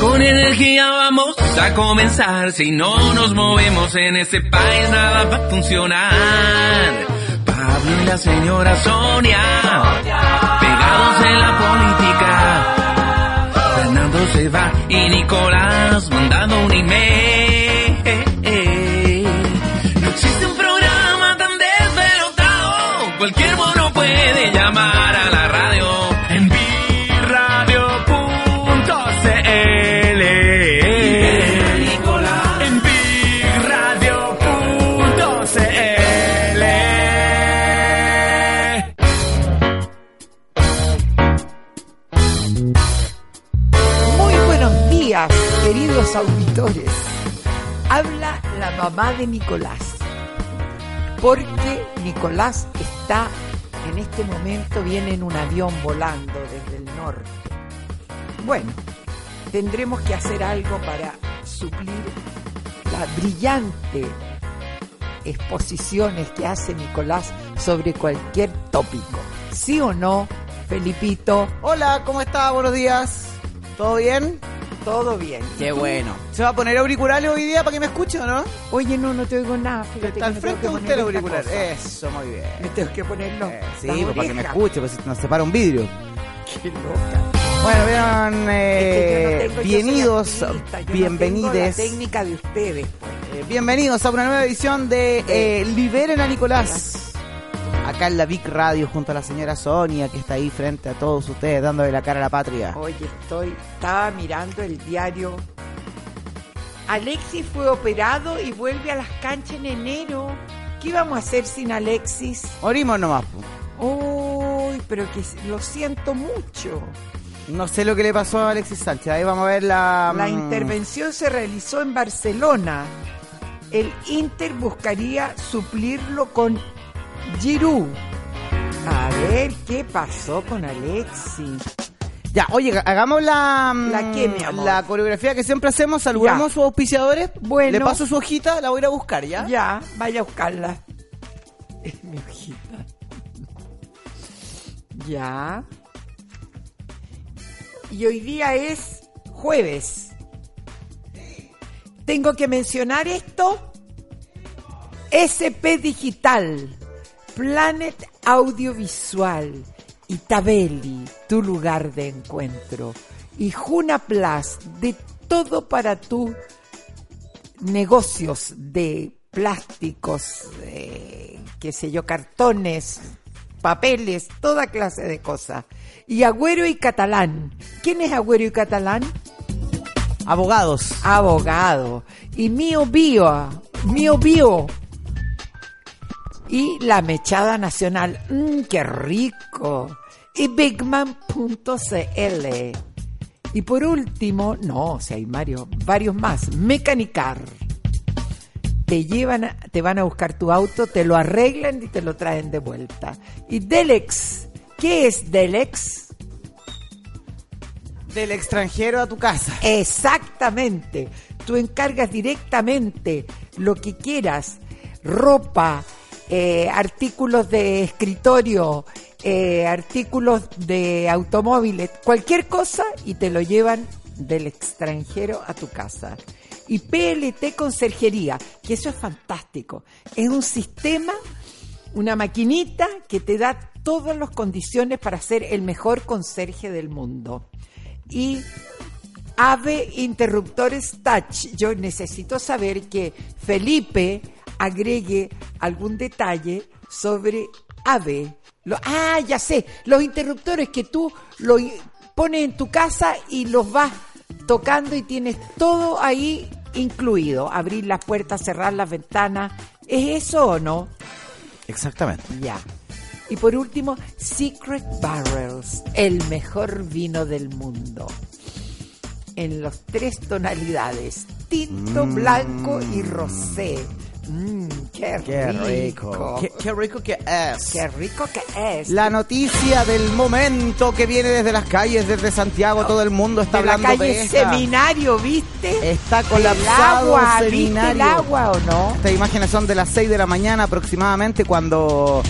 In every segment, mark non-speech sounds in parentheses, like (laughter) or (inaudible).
Con energía vamos a comenzar. Si no nos movemos en este país, nada va a funcionar. Pablo y la señora Sonia, pegados en la política. Fernando se va y Nicolás mandando un email. Auditores. Habla la mamá de Nicolás. Porque Nicolás está en este momento, viene en un avión volando desde el norte. Bueno, tendremos que hacer algo para suplir la brillante exposiciones que hace Nicolás sobre cualquier tópico. ¿Sí o no, Felipito? Hola, ¿cómo está? Buenos días. ¿Todo bien? Todo bien. Qué bueno. ¿Se va a poner auriculares hoy día para que me escuche o no? Oye, no, no te oigo nada. Fíjate Está al frente de usted el auricular. Eso, muy bien. Me tengo que ponerlo. Eh, sí, pues, para que me escuche, pues nos separa un vidrio. Qué loca. Bueno, Es que no eh, soy bienvenidos, yo no bienvenides, técnica de ustedes. pues. eh, bienvenidos a una nueva edición de eh, Liberen a Nicolás. Acá en la Big Radio junto a la señora Sonia que está ahí frente a todos ustedes dándole la cara a la patria. Oye, estoy, estaba mirando el diario. Alexis fue operado y vuelve a las canchas en enero. ¿Qué íbamos a hacer sin Alexis? Morimos nomás. Uy, pero que lo siento mucho. No sé lo que le pasó a Alexis Sánchez. Ahí vamos a ver la... La mm, intervención se realizó en Barcelona. El Inter buscaría suplirlo con Giroud. A ver qué pasó con Alexis. Ya, oye, hagamos la, mm, ¿La qué, mi amor? la coreografía que siempre hacemos. Saludamos Ya. a sus auspiciadores. Bueno. Le paso su hojita, la voy a ir a buscar, ¿ya? Ya, vaya a buscarla. Es mi hojita. Ya. Y hoy día es jueves. Tengo que mencionar esto. SP Digital, Planet Audiovisual, Itabeli, tu lugar de encuentro, y Juna Plus, de todo para tu negocios de plásticos, eh, qué sé yo, cartones, papeles, toda clase de cosas. Y Agüero y Catalán. ¿Quién es Agüero y Catalán? Abogados. Abogado. Y Mío Bio, Mío Bio. Y la Mechada Nacional. ¡Mmm, qué rico! Y Bigman.cl. Y por último, no, si hay Mario, varios más, Mecanicar. Te llevan, te van a buscar tu auto, te lo arreglan y te lo traen de vuelta. Y Delex, ¿qué es Delex? Del extranjero a tu casa. Exactamente. Tú encargas directamente lo que quieras, ropa, eh, artículos de escritorio, eh, artículos de automóviles, cualquier cosa y te lo llevan del extranjero a tu casa. Y PLT Conserjería, que eso es fantástico. Es un sistema, una maquinita que te da todas las condiciones para ser el mejor conserje del mundo. Y Ave Interruptores Touch. Yo necesito saber que Felipe agregue algún detalle sobre Ave. Lo- ah, ya sé, los interruptores que tú lo pones en tu casa y los vas tocando y tienes todo ahí incluido. Abrir las puertas, cerrar las ventanas. ¿Es eso o no? Exactamente. Ya. Y por último, Secret Barrels, el mejor vino del mundo. En las tres tonalidades, tinto, blanco y rosé. Mmm, qué, Qué rico. rico. Qué, qué rico que es. Qué rico que es. La noticia del momento que viene desde las calles, desde Santiago, todo el mundo está de la hablando calle de esta. Seminario, ¿viste? Está el colapsado agua, ¿viste Seminario. el agua o no? Estas imágenes son de las 6 de la mañana aproximadamente cuando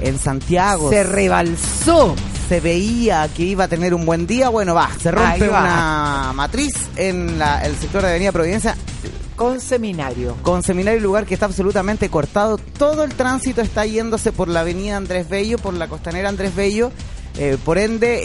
en Santiago Se rebalsó, se veía que iba a tener un buen día, bueno, va, se rompe va. una matriz en la- el sector de Avenida Providencia Con seminario. con seminario lugar que está absolutamente cortado. Todo el tránsito está yéndose por la avenida Andrés Bello, por la costanera Andrés Bello. Eh, por ende,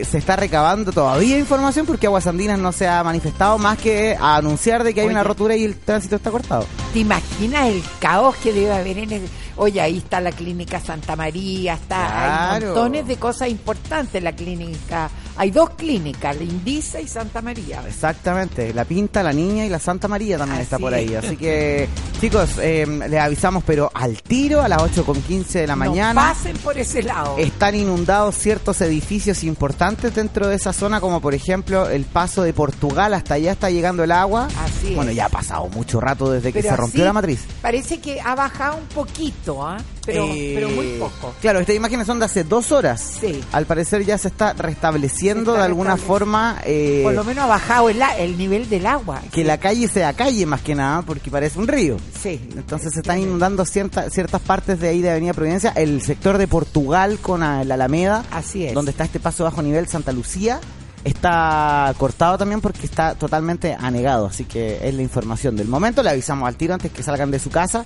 eh, se está recabando todavía información porque Aguas Andinas no se ha manifestado más que a anunciar de que hay Oye. una rotura y el tránsito está cortado. ¿Te imaginas el caos que debe haber en el... Oye, ahí está la clínica Santa María, está hay montones de cosas importantes la clínica. Hay dos clínicas, la Indisa y Santa María. Exactamente, la Pinta, la Niña y la Santa María también Así está por ahí. es. Así que, chicos, eh, les avisamos, pero al tiro, a las 8.15 de la No mañana. pasen por ese lado. Están inundados ciertos edificios importantes dentro de esa zona, como por ejemplo el paso de Portugal, hasta allá está llegando el agua. Así es. Bueno, ya ha pasado mucho rato desde que se rompió la matriz. Parece que ha bajado un poquito, ¿ah? Pero, Eh, pero muy poco. Claro, estas imágenes son de hace dos horas. Sí. Al parecer ya se está restableciendo Se está de alguna restableciendo. forma eh, Por lo menos ha bajado el, el nivel del agua. que la calle sea calle más que nada, porque parece un río. Sí. Entonces se están inundando cierta- ciertas partes de ahí de Avenida Providencia, el sector de Portugal con la Alameda, Así es. donde está este paso bajo nivel Santa Lucía, está cortado también porque está totalmente anegado, así que es la información del momento, le avisamos al tiro antes que salgan de su casa.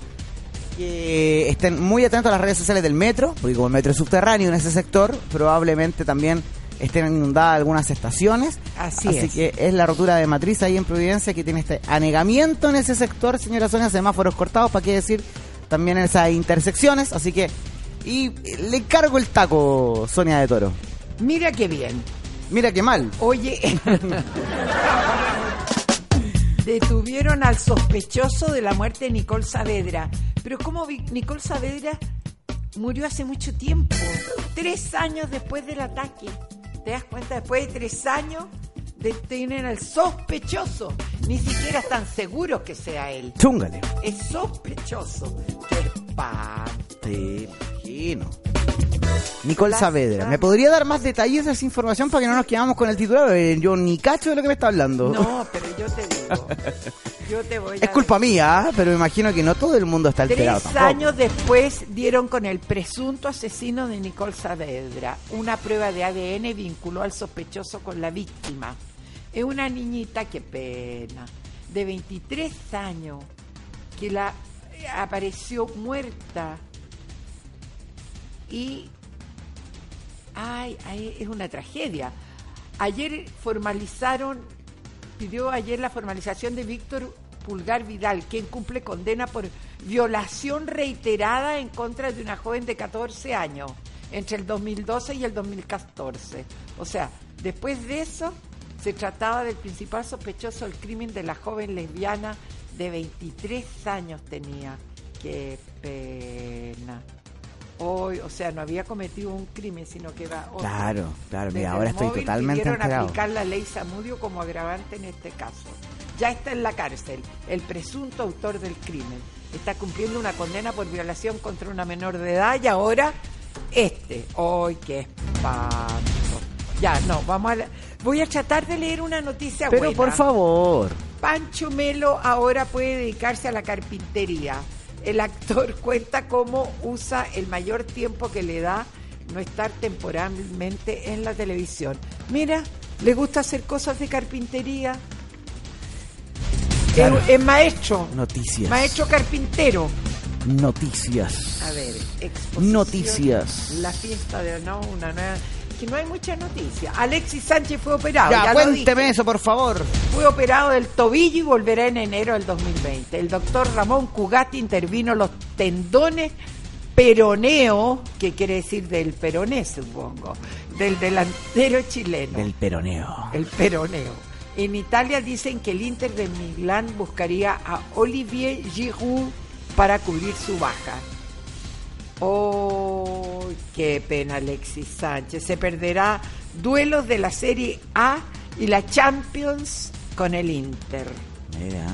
Que estén muy atentos a las redes sociales del metro, porque como el metro es subterráneo en ese sector, probablemente también estén inundadas algunas estaciones. Así Así es. que es la rotura de matriz ahí en Providencia que tiene este anegamiento en ese sector, señora Sonia, semáforos cortados, para qué decir, también en esas intersecciones. Así que, y le cargo el taco, Sonia de Toro. Mira qué bien. Mira qué mal. Oye, (laughs) detuvieron al sospechoso de la muerte de Nicole Saavedra. Pero ¿cómo vi- Nicole Saavedra murió hace mucho tiempo? Tres años después del ataque. ¿Te das cuenta? Después de tres años detienen al sospechoso. Ni siquiera están seguros que sea él. Chúngale. Es sospechoso. ¡Qué espanto! Te imagino. Nicole Saavedra, ¿me podría dar más detalles de esa información para que no nos quedamos con el titular? Eh, Yo ni cacho de lo que me está hablando. No, pero yo te digo. Yo te voy a Es culpa mía, ¿ah? pero me imagino que no todo el mundo está alterado Tres tampoco. años después dieron con el presunto asesino de Nicole Saavedra. Una prueba de ADN vinculó al sospechoso con la víctima. Es una niñita, qué pena, de 23 años, que la apareció muerta. Y, ay, ay, es una tragedia. Ayer formalizaron pidió ayer la formalización de Víctor Pulgar Vidal, quien cumple condena por violación reiterada en contra de una joven de 14 años entre el 2012 y el 2014. O sea, después de eso se trataba del principal sospechoso del crimen de la joven lesbiana de 23 años tenía. Qué pena. Hoy, o sea, no había cometido un crimen, sino que era otro. Claro, claro, mira, ahora estoy totalmente enterado. aplicar la ley Samudio como agravante en este caso. Ya está en la cárcel el presunto autor del crimen. Está cumpliendo una condena por violación contra una menor de edad y ahora este. ¡Ay, qué espanto! Ya, no, vamos a... la- Voy a tratar de leer una noticia Pero buena. por favor. Pancho Melo ahora puede dedicarse a la carpintería. El actor (laughs) cuenta cómo usa el mayor tiempo que le da no estar temporalmente en la televisión. Mira, le gusta hacer cosas de carpintería. Claro. Es, es maestro. Noticias. Maestro carpintero. Noticias. A ver, exposición, Noticias. La fiesta de no, una nueva. Que no hay mucha noticia. Alexis Sánchez fue operado. Ya, cuénteme eso, por favor. Fue operado del tobillo y volverá en enero del 2020. El doctor Ramón Cugati intervino los tendones peroneo, que quiere decir del peroné, supongo, del delantero chileno. Del peroneo. El peroneo. En Italia dicen que el Inter de Milán buscaría a Olivier Giroud para cubrir su baja. Oh, qué pena Alexis Sánchez. Se perderá duelos de la Serie A y la Champions con el Inter. Mira.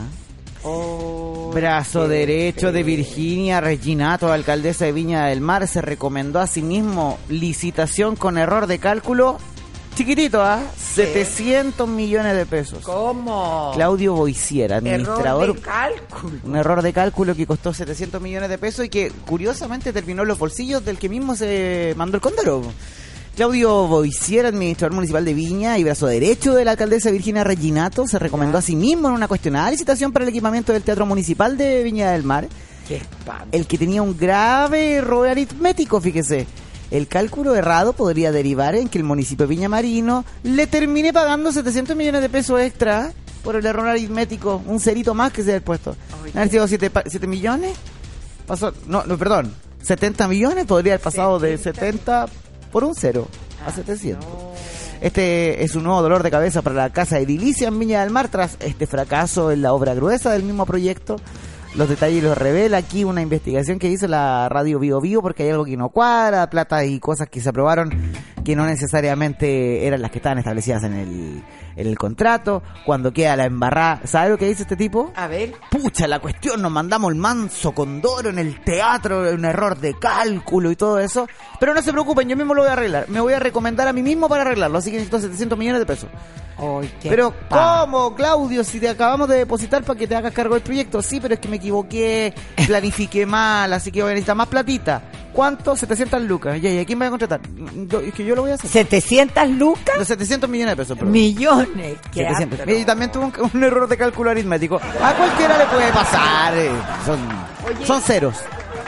Oh, Brazo derecho de. Virginia Reginato, alcaldesa de Viña del Mar, se recomendó a sí mismo licitación con error de cálculo. Chiquitito, ¿ah? 700 millones de pesos. ¿Cómo? Claudio Boisier, Error administrador. de cálculo. Un error de cálculo que costó 700 millones de pesos y que curiosamente terminó en los bolsillos del que mismo se mandó el cóndoro. Claudio Boisier, administrador municipal de Viña y brazo derecho de la alcaldesa Virginia Reginato, se recomendó a sí mismo en una cuestionada licitación para el equipamiento del Teatro Municipal de Viña del Mar, Qué espanto. el que tenía un grave error aritmético, fíjese. El cálculo errado podría derivar en que el municipio de Viña Marino le termine pagando 700 millones de pesos extra por el error aritmético, un cerito más que se ha puesto. ¿Han sido 7, millones? Pasó, no, no, perdón, 70 millones podría haber pasado de 70 por un cero a 700. Este es un nuevo dolor de cabeza para la Casa Edilicia en Viña del Mar tras este fracaso en la obra gruesa del mismo proyecto. Los detalles los revela aquí una investigación que hizo la radio Vivo Vivo porque hay algo que no cuadra, plata y cosas que se aprobaron que no necesariamente eran las que estaban establecidas en el, en el contrato. Cuando queda la embarrada, ¿sabe lo que dice este tipo? A ver, Pucha, la cuestión, nos mandamos el manso condoro en el teatro, un error de cálculo y todo eso. Pero no se preocupen, yo mismo lo voy a arreglar. Me voy a recomendar a mí mismo para arreglarlo, así que necesito 700 millones de pesos. Pero, pa- ¿cómo, Claudio? Si te acabamos de depositar para que te hagas cargo del proyecto. Sí, pero es que me equivoqué, planifiqué mal, así que voy a necesitar más platita. ¿Cuánto? 700 lucas. ¿y a quién me va a contratar? Yo- es que yo lo voy a hacer. ¿700 lucas? Los 700 millones de pesos, perdón. Millones. Qué 700. atro. Y también tuvo un, un error de cálculo aritmético. A cualquiera le puede pasar. eh, Son, Oye. son ceros.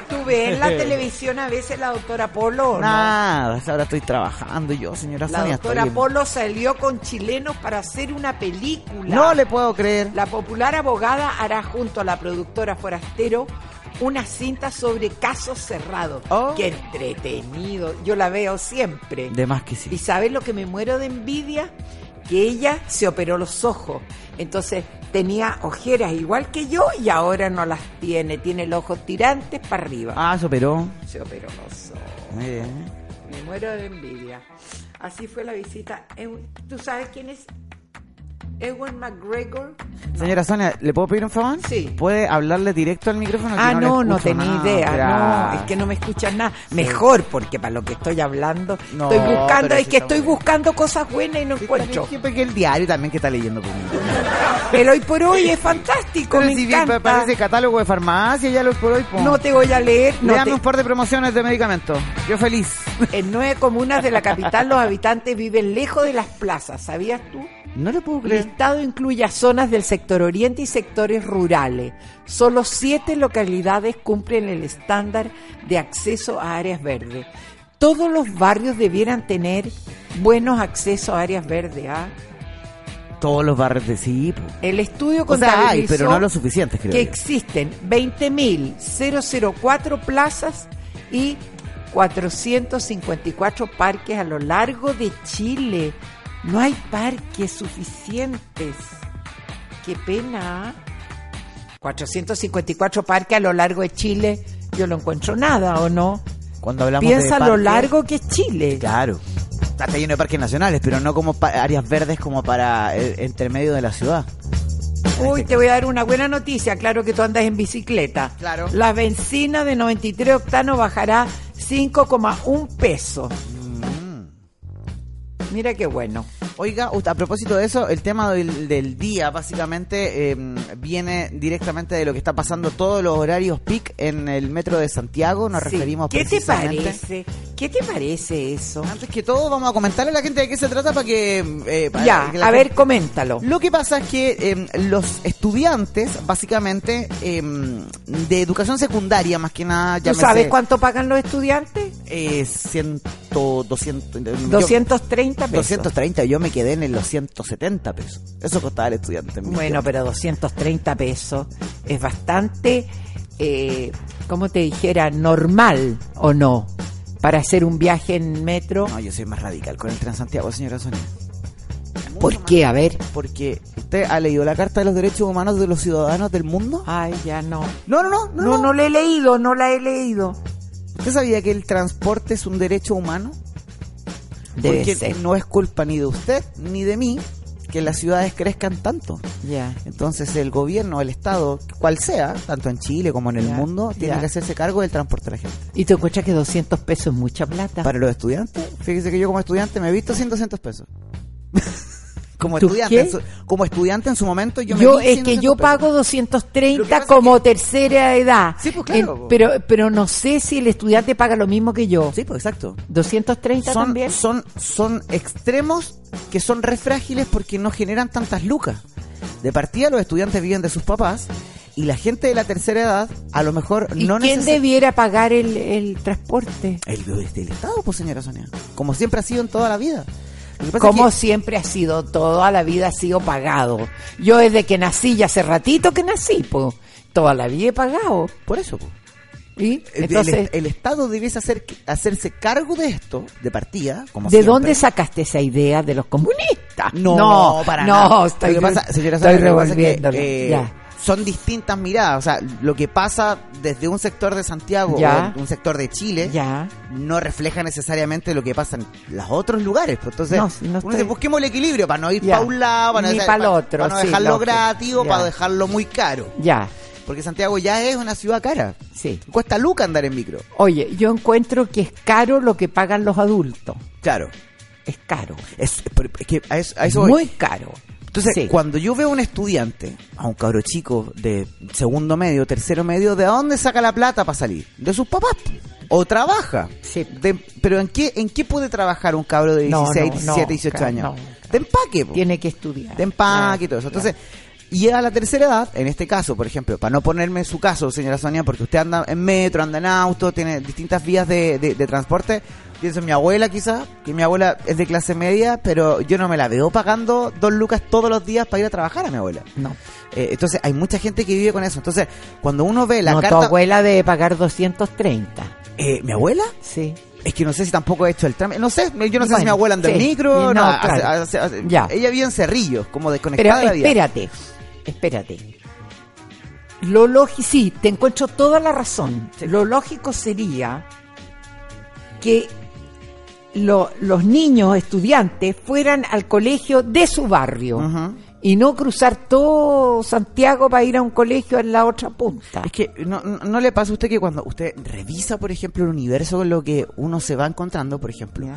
¿Tú ves en la (laughs) televisión a veces la doctora Polo o no? Nada, ahora estoy trabajando yo, señora La Sonia. doctora Polo salió con chilenos para hacer una película. No le puedo creer. La popular abogada hará junto a la productora Forastero una cinta sobre casos cerrados. Oh. Qué entretenido. Yo la veo siempre. De más que sí. ¿Y sabes lo que me muero de envidia? Que ella se operó los ojos. Entonces tenía ojeras igual que yo y ahora no las tiene. Tiene los ojos tirantes para arriba. Ah, se operó. Se operó los ojos. Muy bien. Me muero de envidia. Así fue la visita. Ew- ¿Tú sabes quién es Ewan McGregor? Señora Sonia, ¿le puedo pedir un favor? Sí. ¿Puede hablarle directo al micrófono? Ah, no, no tenía nada. idea. No, es que no me escuchas nada. Mejor, porque para lo que estoy hablando, No, estoy buscando, es que estoy buscando cosas buenas y no Sí, encuentro. también, que- el diario también que está leyendo conmigo. El hoy por hoy es fantástico, Pero me si bien encanta. parece catálogo de farmacia, ya lo por hoy. No te voy a leer. No te- un par de promociones de medicamentos. Yo feliz. En nueve comunas de la capital los habitantes viven lejos de las plazas, ¿sabías tú? No le puedo El creer. listado incluye a zonas del sector oriente y sectores rurales. Solo siete localidades cumplen el estándar de acceso a áreas verdes. Todos los barrios debieran tener buenos accesos a áreas verdes. ¿ah? Todos los barrios de sí. El estudio O sea, hay, contabilizó pero no lo suficiente, creo que yo. existen 20.004 plazas y 454 parques a lo largo de Chile. No hay parques suficientes. Qué pena. ¿ah? 454 parques a lo largo de Chile. Yo no encuentro nada, ¿o no? Cuando hablamos Piensa de lo parques- largo que es Chile. Claro. Está lleno de parques nacionales, pero no como áreas verdes como para el intermedio de la ciudad. Uy, te voy a dar una buena noticia. Claro que tú andas en bicicleta. Claro. La benzina de 93 octanos bajará 5,1 pesos. Mira qué bueno. Oiga, a propósito de eso, el tema del, del día básicamente eh, viene directamente de lo que está pasando todos los horarios peak en el metro de Santiago. Nos Sí. referimos ¿Qué te precisamente- parece? ¿Qué te parece eso? Antes que todo, vamos a comentarle a la gente de qué se trata para que... eh, para Ya, que a gente- ver, coméntalo. Lo que pasa es que eh, los estudiantes, básicamente, eh, de educación secundaria, más que nada, ¿Tú llámese, sabes cuánto pagan los estudiantes? Eh, ciento, 200, yo- 230 pesos. 230, yo me quedé en los 170 pesos. Eso costaba el estudiante. Bueno, tiempo. pero 230 pesos es bastante, eh, como te dijera, normal o no, para hacer un viaje en metro. No, yo soy más radical con el Transantiago, señora Sonia. ¿Por Mucho qué? A ver. Porque usted ha leído la Carta de los Derechos Humanos de los Ciudadanos del Mundo. Ay, ya no. No, no, no, no. No, no la he leído, no la he leído. ¿Usted sabía que el transporte es un derecho humano? Debe Porque ser. no es culpa ni de usted ni de mí que las ciudades crezcan tanto. Ya. Entonces el gobierno, el Estado, cual sea, tanto en Chile como en el mundo, tiene que hacerse cargo del transporte de la gente. ¿Y te encuentras que 200 pesos es mucha plata? Para los estudiantes, fíjese que yo como estudiante me he visto sin 200 pesos. (laughs) Como ¿Tú estudiante, en su, como estudiante en su momento yo, me Yo, di es 100, que 200 yo pesos. pago que 230 pasa como tercera edad. Sí, pues, claro. En- pero, pero no sé si el estudiante paga lo mismo que yo. Sí, pues exacto. 230 Son, también. son, son extremos que son re frágiles porque no generan tantas lucas. De partida los estudiantes viven de sus papás y la gente de la tercera edad a lo mejor ¿Y no quién debiera pagar el, el transporte? El, el Estado, pues señora Sonia. Como siempre ha sido en toda la vida. Como que- siempre ha sido, toda la vida ha sido pagado. Yo desde que nací, ya hace ratito que nací, pues, toda la vida he pagado. Por eso, pues. Entonces, el, el Estado debiese hacer, hacerse cargo de esto, de partida, como ¿de siempre. dónde sacaste esa idea de los comunistas? No, para no, nada. estoy, Lo que pasa, señora estoy Sara, lo que pasa es que, revolviéndolo. eh, ya. Son distintas miradas. O sea, lo que pasa desde un sector de Santiago Ya. o un sector de Chile Ya. no refleja necesariamente lo que pasa en los otros lugares. Pues entonces, No, estoy- busquemos el equilibrio para no ir para un lado, para no, dejar- para- otro, para no dejarlo gratis o para dejarlo muy caro. Ya, Porque Santiago ya es una ciudad cara. sí. Cuesta luca andar en micro. Oye, yo encuentro que es caro lo que pagan los adultos. Claro. Es caro. Es, que a eso, a eso voy. Muy caro. Entonces, Sí. cuando yo veo a un estudiante, a un cabro chico de segundo medio, tercero medio, ¿de dónde saca la plata para salir? De sus papás. O trabaja. Sí. De- pero ¿en qué, ¿en qué puede trabajar un cabro de No, 16, no, 17, no, 18 claro, años? no, de empaque. po. Tiene que estudiar. de empaque y todo eso. Entonces, y a la tercera edad, en este caso, por ejemplo, para no ponerme en su caso, señora Sonia, porque usted anda en metro, anda en auto, tiene distintas vías de, de- de transporte. Pienso en mi abuela quizás, que mi abuela es de clase media, pero yo no me la veo pagando dos lucas todos los días para ir a trabajar a mi abuela. No. Eh, entonces, hay mucha gente que vive con eso. Entonces, cuando uno ve la no, tu carta... abuela debe pagar 230. Eh, ¿Mi abuela? Sí. Es que no sé si tampoco he hecho el trámite. No sé, yo no sé si mi abuela anda en micro. No, No, hace- claro. hace- hace- Ya. Ella vive en Cerrillos, como Pero desconectada de la vida. espérate, espérate. Lo lógico, sí, te encuentro toda la razón. Lo lógico sería que lo- los niños estudiantes fueran al colegio de su barrio y no cruzar todo Santiago para ir a un colegio en la otra punta. Es que no, no, ¿no le pasa a usted que cuando usted revisa, por ejemplo, el universo con lo que uno se va encontrando, por ejemplo, Ya.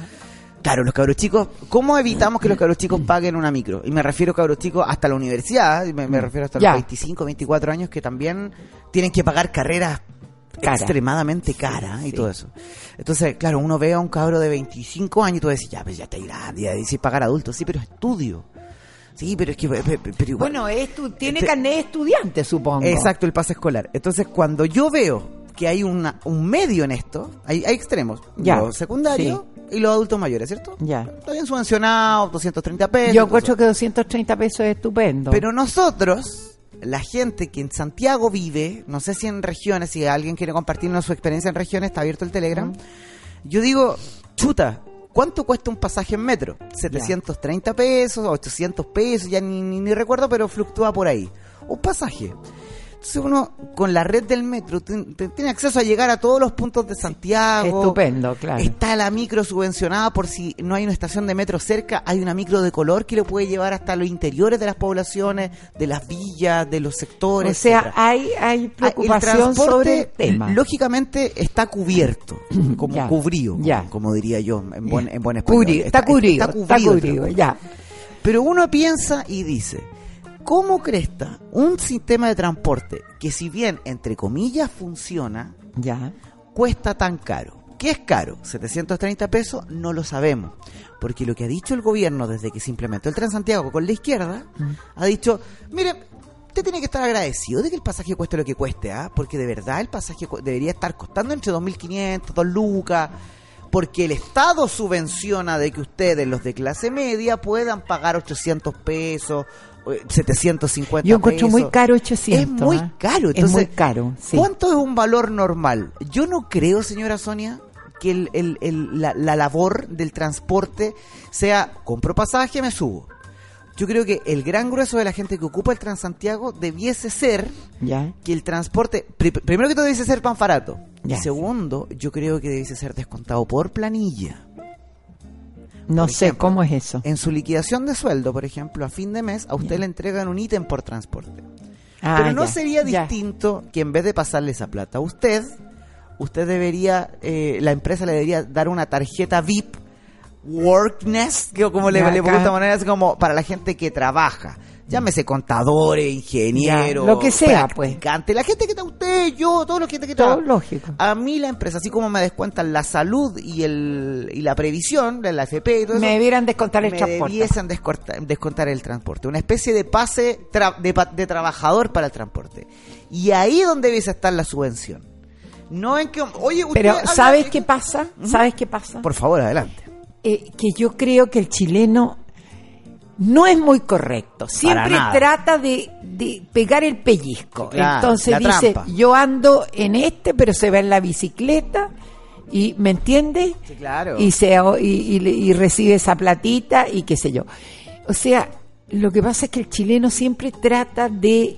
claro, los cabros chicos, ¿cómo evitamos que los cabros chicos paguen una micro? Y me refiero a cabros chicos hasta la universidad, me, me refiero hasta Ya. los 25, 24 años que también tienen que pagar carreras Cara. extremadamente caras y sí. todo eso. Entonces, claro, uno ve a un cabro de 25 años y tú decís, ya, pues ya está grande, ya dice pagar adultos, sí, pero estudio. Sí, pero es que, pe- pe- pero igual. Bueno, es tu- tiene Este- carnet de estudiante, supongo. Exacto, el pase escolar. Entonces, cuando yo veo que hay una, un medio en esto, hay, hay extremos. Ya, Los secundarios y los adultos mayores, ¿cierto? Ya. Está bien subvencionado, 230 pesos. Yo encuentro que 230 pesos es estupendo. Pero nosotros, la gente que en Santiago vive, no sé si en regiones, si alguien quiere compartirnos su experiencia en regiones, está abierto el Telegram. Yo digo, chuta, ¿cuánto cuesta un pasaje en metro? 730 pesos, 800 pesos, ya ni, ni, ni recuerdo, pero fluctúa por ahí. Un pasaje. Entonces uno, con la red del metro, tiene acceso a llegar a todos los puntos de Santiago. Estupendo, claro. Está la micro subvencionada por si no hay una estación de metro cerca, hay una micro de color que lo puede llevar hasta los interiores de las poblaciones, de las villas, de los sectores. o sea, etcétera. hay, hay Ah, preocupación el transporte, sobre el tema. Lógicamente está cubierto, (clears throat) como Ya, cubrido, ya. como diría yo en buen, en buen español. Está, cubrido, está está cubrido el cubrido, ya. Pero uno piensa y dice, ¿cómo cresta un sistema de transporte que si bien, entre comillas, funciona, Ya. cuesta tan caro? ¿Qué es caro? ¿730 pesos? No lo sabemos. Porque lo que ha dicho el gobierno desde que se implementó el Transantiago con la izquierda, ha dicho, mire, usted tiene que estar agradecido de que el pasaje cueste lo que cueste, ¿ah? Porque de verdad el pasaje debería estar costando entre 2.500, 2 lucas, porque el Estado subvenciona de que ustedes, los de clase media, puedan pagar 800 pesos, 750 Yo encuentro muy caro 800. Es muy ¿ah? caro. es Entonces, muy caro, sí. ¿Cuánto es un valor normal? Yo no creo, señora Sonia, que el- el- el- la, la labor del transporte sea compro pasaje, me subo. Yo creo que el gran grueso de la gente que ocupa el Transantiago debiese ser Ya. que el transporte, pri- primero que todo debiese ser pan barato. Ya. Y segundo, yo creo que debiese ser descontado por planilla. No sé ejemplo, cómo es eso. En su liquidación de sueldo, por ejemplo, a fin de mes, a usted le entregan un ítem por transporte. Ah, Pero no ya, sería ya. distinto que en vez de pasarle esa plata a usted, usted debería, eh, la empresa le debería dar una tarjeta VIP workness, que como le, le gusta poner, es como para la gente que trabaja. Llámese contadores, ingenieros, Ya, lo que sea, pues. la gente que está usted, yo, toda la gente que Todo trabaja. lógico. A mí la empresa, así como me descuentan la salud y el y la previsión de la FP y todo Me eso, debieran descontar el me transporte. debiesen descorta- descontar el transporte. Una especie de pase tra- de, de trabajador para el transporte. Y ahí es donde debiese estar la subvención. No en que, oye, usted Pero ¿sabes qué pasa? ¿Sabes qué pasa? Por favor, adelante. Eh, que yo creo que el chileno no es muy correcto. Siempre trata de, de pegar el pellizco. Claro, Entonces dice, trampa. yo ando en este, pero se va en la bicicleta. Y, ¿Me entiendes? Sí, claro. Y, se, y, y- y recibe esa platita y qué sé yo. O sea, lo que pasa es que el chileno siempre trata de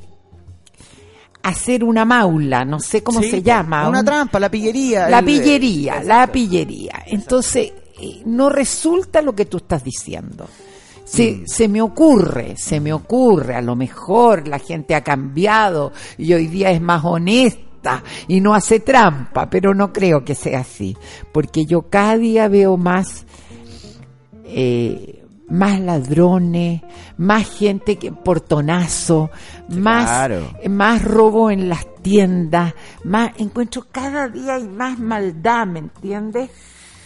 hacer una maula, no sé cómo Sí, se llama. Una un- trampa, la pillería. la el- pillería, la pillería. Entonces, eh, no resulta lo que tú estás diciendo. Se, Mm. se me ocurre, se me ocurre, a lo mejor la gente ha cambiado y hoy día es más honesta y no hace trampa, pero no creo que sea así, porque yo cada día veo más eh, más ladrones, más gente que portonazo, más, claro. más robo en las tiendas, más encuentro cada día hay más maldad, ¿me entiendes?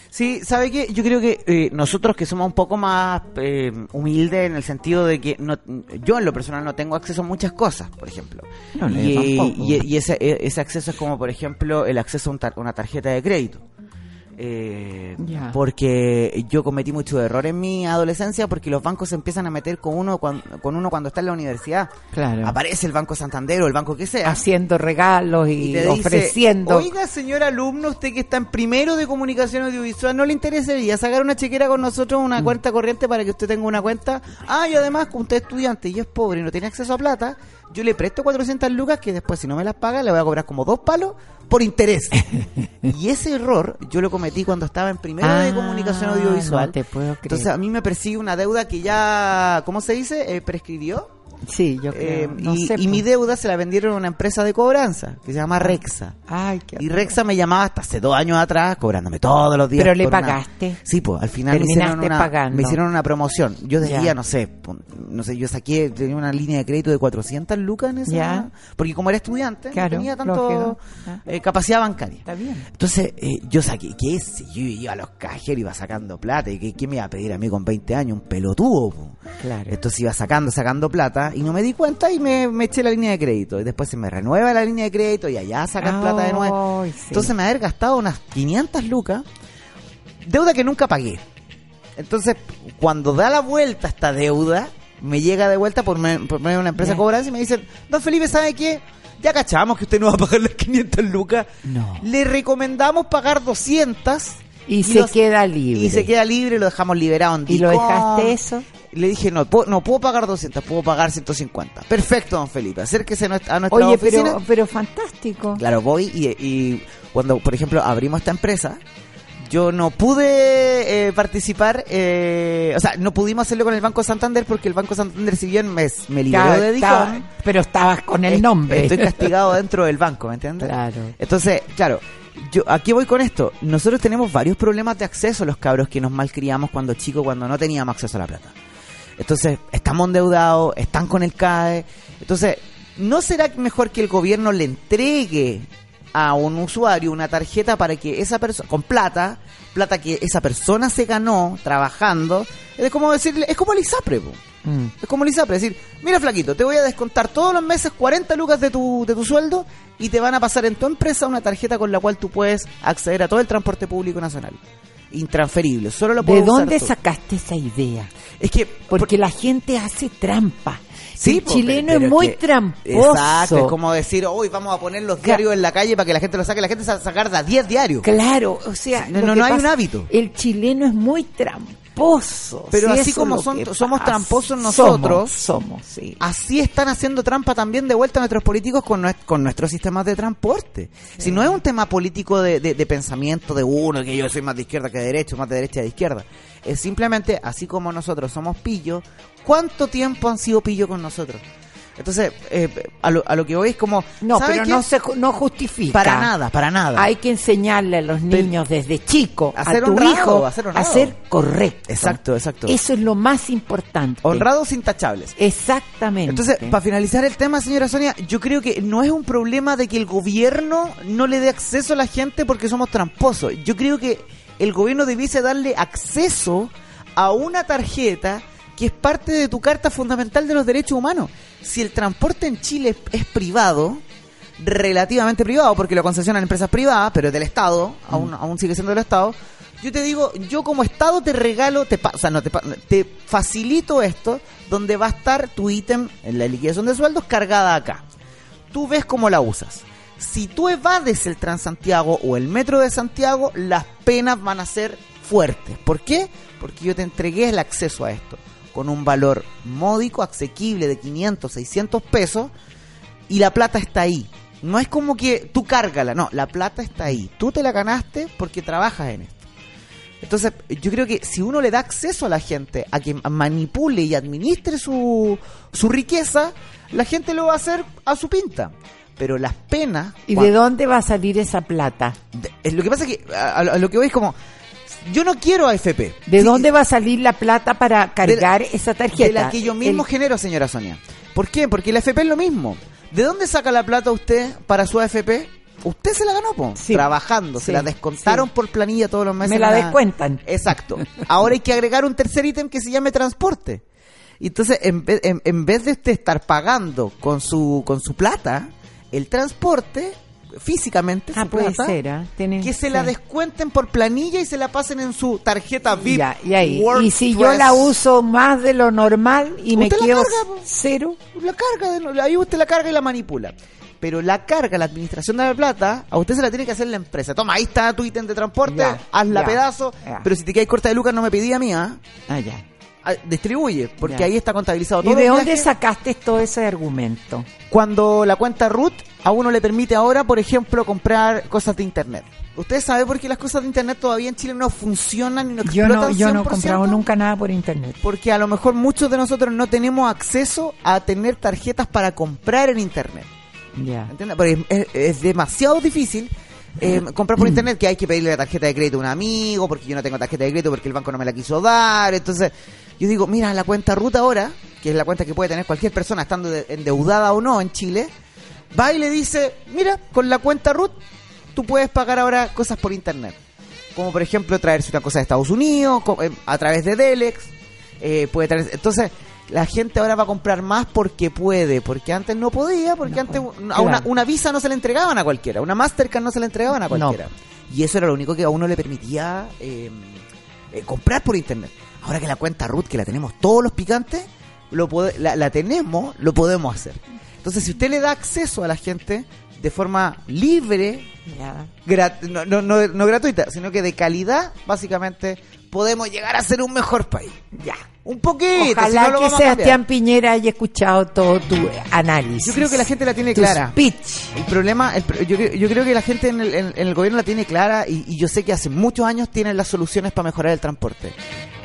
Sí, ¿sabe qué? Yo creo que eh, nosotros que somos un poco más eh, humildes en el sentido de que no, yo en lo personal no tengo acceso a muchas cosas, por ejemplo. No, y y- y ese, e- ese acceso es como, por ejemplo, el acceso a un tar- una tarjeta de crédito. Eh, porque yo cometí muchos errores en mi adolescencia porque los bancos se empiezan a meter con uno cuan- con uno cuando está en la universidad. Claro. Aparece el Banco Santander o el banco que sea. Haciendo regalos y, Y te dice, ofreciendo. Oiga, señor alumno, usted que está en primero de comunicación audiovisual, ¿no le interesaría sacar una chequera con nosotros, Mm. una cuenta corriente para que usted tenga una cuenta? Ah, y además, como usted es estudiante y es pobre y no tiene acceso a plata, yo le presto 400 lucas que después, si no me las paga, le voy a cobrar como dos palos por interés. (laughs) y ese error yo lo cometí cuando estaba en primero de Ah, comunicación audiovisual. no te puedo creer. Entonces, a mí me persigue una deuda que ya, ¿cómo se dice? Eh, prescribió. Sí, yo Eh, creo. no y, sé, y mi pues. deuda se la vendieron a una empresa de cobranza que se llama Rexa. Ay, qué Y Rexa me llamaba hasta hace dos años atrás, cobrándome todos los días. Pero le por una- pagaste. Sí, pues al final me hicieron, una, pagando. me hicieron una promoción. Yo debía, Ya. no sé, no sé, yo saqué, tenía una línea de crédito de 400 lucas en esa. Ya. Porque como era estudiante, Claro, no tenía tanto lógico. Ah. eh, capacidad bancaria. Está bien. Entonces, eh, yo saqué, ¿qué sé? Yo iba a los cajeros, iba sacando plata. ¿Y qué, qué me iba a pedir a mí con 20 años? Un pelotudo, po. Claro. Entonces iba sacando, sacando plata y no me di cuenta y me, me eché la línea de crédito. Y después se me renueva la línea de crédito y allá sacan plata de nuevo. Sí. Entonces me haber gastado unas 500 lucas, deuda que nunca pagué. Entonces, cuando da la vuelta esta deuda, me llega de vuelta por, me- por medio de una empresa de cobranza y me dicen, don Felipe, ¿sabe qué? Ya cachamos que usted no va a pagar las 500 lucas. No. Le recomendamos pagar 200. Y se queda libre. Y se queda libre, lo dejamos liberado en ¿Y lo dejaste eso? Le dije, no, puedo- no puedo pagar 200, puedo pagar 150. Perfecto, don Felipe, acérquese a nuestra, a nuestra Oye, oficina. pero, pero fantástico. Claro, voy y, y cuando, por ejemplo, abrimos esta empresa, yo no pude eh, participar, eh, o sea, no pudimos hacerlo con el Banco Santander porque el Banco Santander, si bien me, me liberó Claro, de estaba- Dicom, pero estabas con el nombre. Estoy castigado dentro del banco, ¿me entiendes? Claro. Entonces, claro, yo aquí voy con esto. Nosotros tenemos varios problemas de acceso los cabros que nos malcriamos cuando chicos, cuando no teníamos acceso a la plata. Entonces, estamos endeudados, están con el CAE. Entonces, ¿no será mejor que el gobierno le entregue a un usuario una tarjeta para que esa persona, con plata, plata que esa persona se ganó trabajando? Es como decirle, es como el ISAPRE, po. Mm. Es como el ISAPRE, decir, mira flaquito, te voy a descontar todos los meses 40 lucas de tu, de tu sueldo y te van a pasar en tu empresa una tarjeta con la cual tú puedes acceder a todo el transporte público nacional. Intransferible, solo lo ¿De puedes usar dónde sacaste esa idea? Es que... Porque la gente hace trampa. Sí, el chileno pero es muy que- tramposo. Exacto, es como decir, hoy vamos a poner los diarios en la calle para que la gente lo saque. La gente se va a sacar de a 10 diarios. Claro, o sea, No, no, hay un hábito. El chileno es muy tramposo. Pero sí, así como son- somos pasa. tramposos nosotros, somos, somos, sí. Así están haciendo trampa también de vuelta nuestros políticos con, nues- con nuestros sistemas de transporte. Si no es un tema político de, de- de pensamiento de uno, que yo soy más de izquierda que de derecha, más de derecha que de izquierda. Es simplemente, así como nosotros somos pillos, ¿cuánto tiempo han sido pillos con nosotros? Entonces, eh, a, lo, a lo que voy es como... No, ¿sabe pero qué? no se no justifica. Para nada, para nada. Hay que enseñarle a los niños desde chico A ser tu honrado, hijo a ser a ser correcto. Exacto, exacto. Eso es lo más importante. Honrados intachables. Exactamente. Entonces, para finalizar el tema, señora Sonia, yo creo que no es un problema de que el gobierno no le dé acceso a la gente porque somos tramposos. Yo creo que el gobierno debiese darle acceso a una tarjeta que es parte de tu carta fundamental de los derechos humanos. Si el transporte en Chile es privado, relativamente privado, porque lo concesionan empresas privadas, pero es del Estado, aún, aún sigue siendo del Estado. Yo te digo, yo como Estado te regalo, te, pa- o sea, no, te, te facilito esto, donde va a estar tu ítem en la liquidación de sueldos cargada acá. Tú ves cómo la usas. Si tú evades el Transantiago o el Metro de Santiago, las penas van a ser fuertes. ¿Por qué? Porque yo te entregué el acceso a esto con un valor módico, asequible de 500, 600 pesos y la plata está ahí. No es como que tú cárgala, no, la plata está ahí. Tú te la ganaste porque trabajas en esto. Entonces, yo creo que si uno le da acceso a la gente a que manipule y administre su, su riqueza, la gente lo va a hacer a su pinta. Pero las penas... ¿Y de dónde va a salir esa plata? de- es Lo que pasa es que a lo que voy es como... Yo no quiero AFP. ¿De Sí, dónde va a salir la plata para cargar esa tarjeta? De la que yo mismo El- genero, señora Sonia. ¿Por qué? Porque la AFP es lo mismo. ¿De dónde saca la plata usted para su AFP? Usted se la ganó, po, Sí. trabajando. Sí, se la descontaron por planilla todos los meses. Me la en descuentan. Exacto. (laughs) Ahora hay que agregar un tercer ítem que se llame transporte. Y entonces, en vez, en, en vez de usted estar pagando con su, con su plata, el transporte, físicamente, Ah, puede plata, ser, ¿ah? Que se la descuenten por planilla y se la pasen en su tarjeta VIP. Ya, y ahí. Y si yo la uso más de lo normal y me quedo carga, cero, La carga, de no- ahí usted la carga y la manipula. Pero la carga, la administración de la plata, a usted se la tiene que hacer la empresa. Toma, ahí está tu ítem de transporte, Ya, hazla ya, pedazo. ya. Pero si te quedas corta de lucas, no me pedí a mí, ¿ah? ah, ya. Distribuye, porque Ya. ahí está contabilizado ¿Y todo. de los dónde sacaste todo ese argumento? Cuando la cuenta root a uno le permite ahora, por ejemplo, comprar cosas de internet. ¿Usted sabe por qué las cosas de internet todavía en Chile no funcionan y no Yo explotan no, yo no he 100%? comprado nunca nada por internet. Porque a lo mejor muchos de nosotros no tenemos acceso a tener tarjetas para comprar en internet. Ya. ¿Entiendes? Porque es, es demasiado difícil eh, comprar por (clears throat) internet que hay que pedirle la tarjeta de crédito a un amigo porque yo no tengo tarjeta de crédito porque el banco no me la quiso dar. Entonces, yo digo, mira, la cuenta ruta ahora, que es la cuenta que puede tener cualquier persona estando de- endeudada o no en Chile, va y le dice, mira, con la cuenta RUT tú puedes pagar ahora cosas por internet. Como por ejemplo traerse una cosa de Estados Unidos eh, a través de Delex. eh, puede traer, entonces, la gente ahora va a comprar más porque puede, porque antes no podía, porque No antes a una, Visa no se le entregaban a cualquiera, una Mastercard no se le entregaban a No. cualquiera. Y eso era lo único que a uno le permitía eh, eh, comprar por internet. Ahora que la cuenta RUT, que la tenemos todos los picantes, lo la, la tenemos, lo podemos hacer. Entonces, si usted le da acceso a la gente de forma libre, Ya. grat- no, no, no, no gratuita, sino que de calidad, básicamente podemos llegar a ser un mejor país. Ya. Un poquito. si Ojalá no lo que. Sebastián Piñera haya escuchado todo tu análisis. Yo creo que la gente la tiene tu clara. speech. El problema, el yo, creo- yo creo que la gente en el, en- en el gobierno la tiene clara y, y yo sé que hace muchos años tienen las soluciones para mejorar el transporte.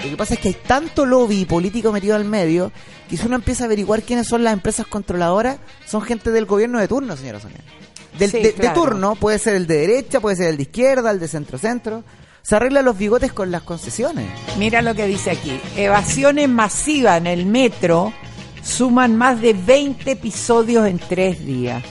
Lo que pasa es que hay tanto lobby político metido al medio que si uno empieza a averiguar quiénes son las empresas controladoras, son gente del gobierno de turno, señora Sonia. Del, Sí, de, turno, puede ser el de derecha, puede ser el de izquierda, el de centro-centro. Se arreglan los bigotes con las concesiones. Mira lo que dice aquí. Evasiones masivas en el metro suman más de 20 episodios en tres días.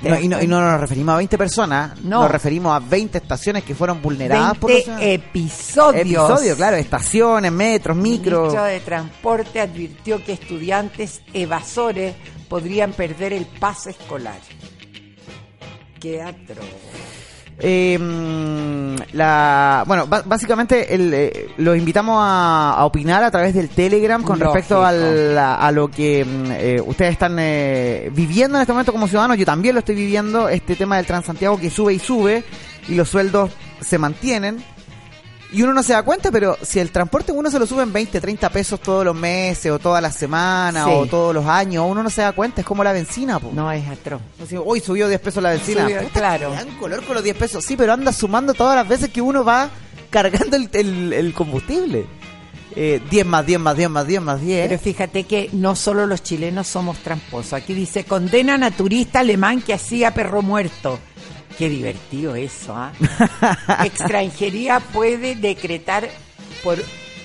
¿Te No, das y, no, y no nos referimos a 20 personas, No. nos referimos a 20 estaciones que fueron vulneradas por los 20 episodios. Episodios, claro, estaciones, metros, El micros. ministro de Transporte advirtió que estudiantes evasores podrían perder el pase escolar. Qué atro. Eh, la, bueno, básicamente el, eh, los invitamos a, a opinar a través del Telegram con Lógico. respecto al- a, a lo que mm, eh, ustedes están eh, viviendo en este momento como ciudadanos. Yo también lo estoy viviendo, este tema del Transantiago que sube y sube y los sueldos se mantienen. Y uno no se da cuenta, pero si el transporte uno se lo suben 20, 30 pesos todos los meses o todas las semanas Sí. o todos los años, uno no se da cuenta, es como la benzina. Po. No es atroz. Hoy subió 10 pesos la benzina. Subió, claro. dan color con los 10 pesos. Sí, pero anda sumando todas las veces que uno va cargando el, el- el combustible. eh, 10 más 10 más 10 más 10 más 10. Pero fíjate que no solo los chilenos somos tramposos. Aquí dice, condenan a turista alemán que hacía perro muerto. Qué divertido eso, ¿ah? (laughs) Extranjería puede decretar por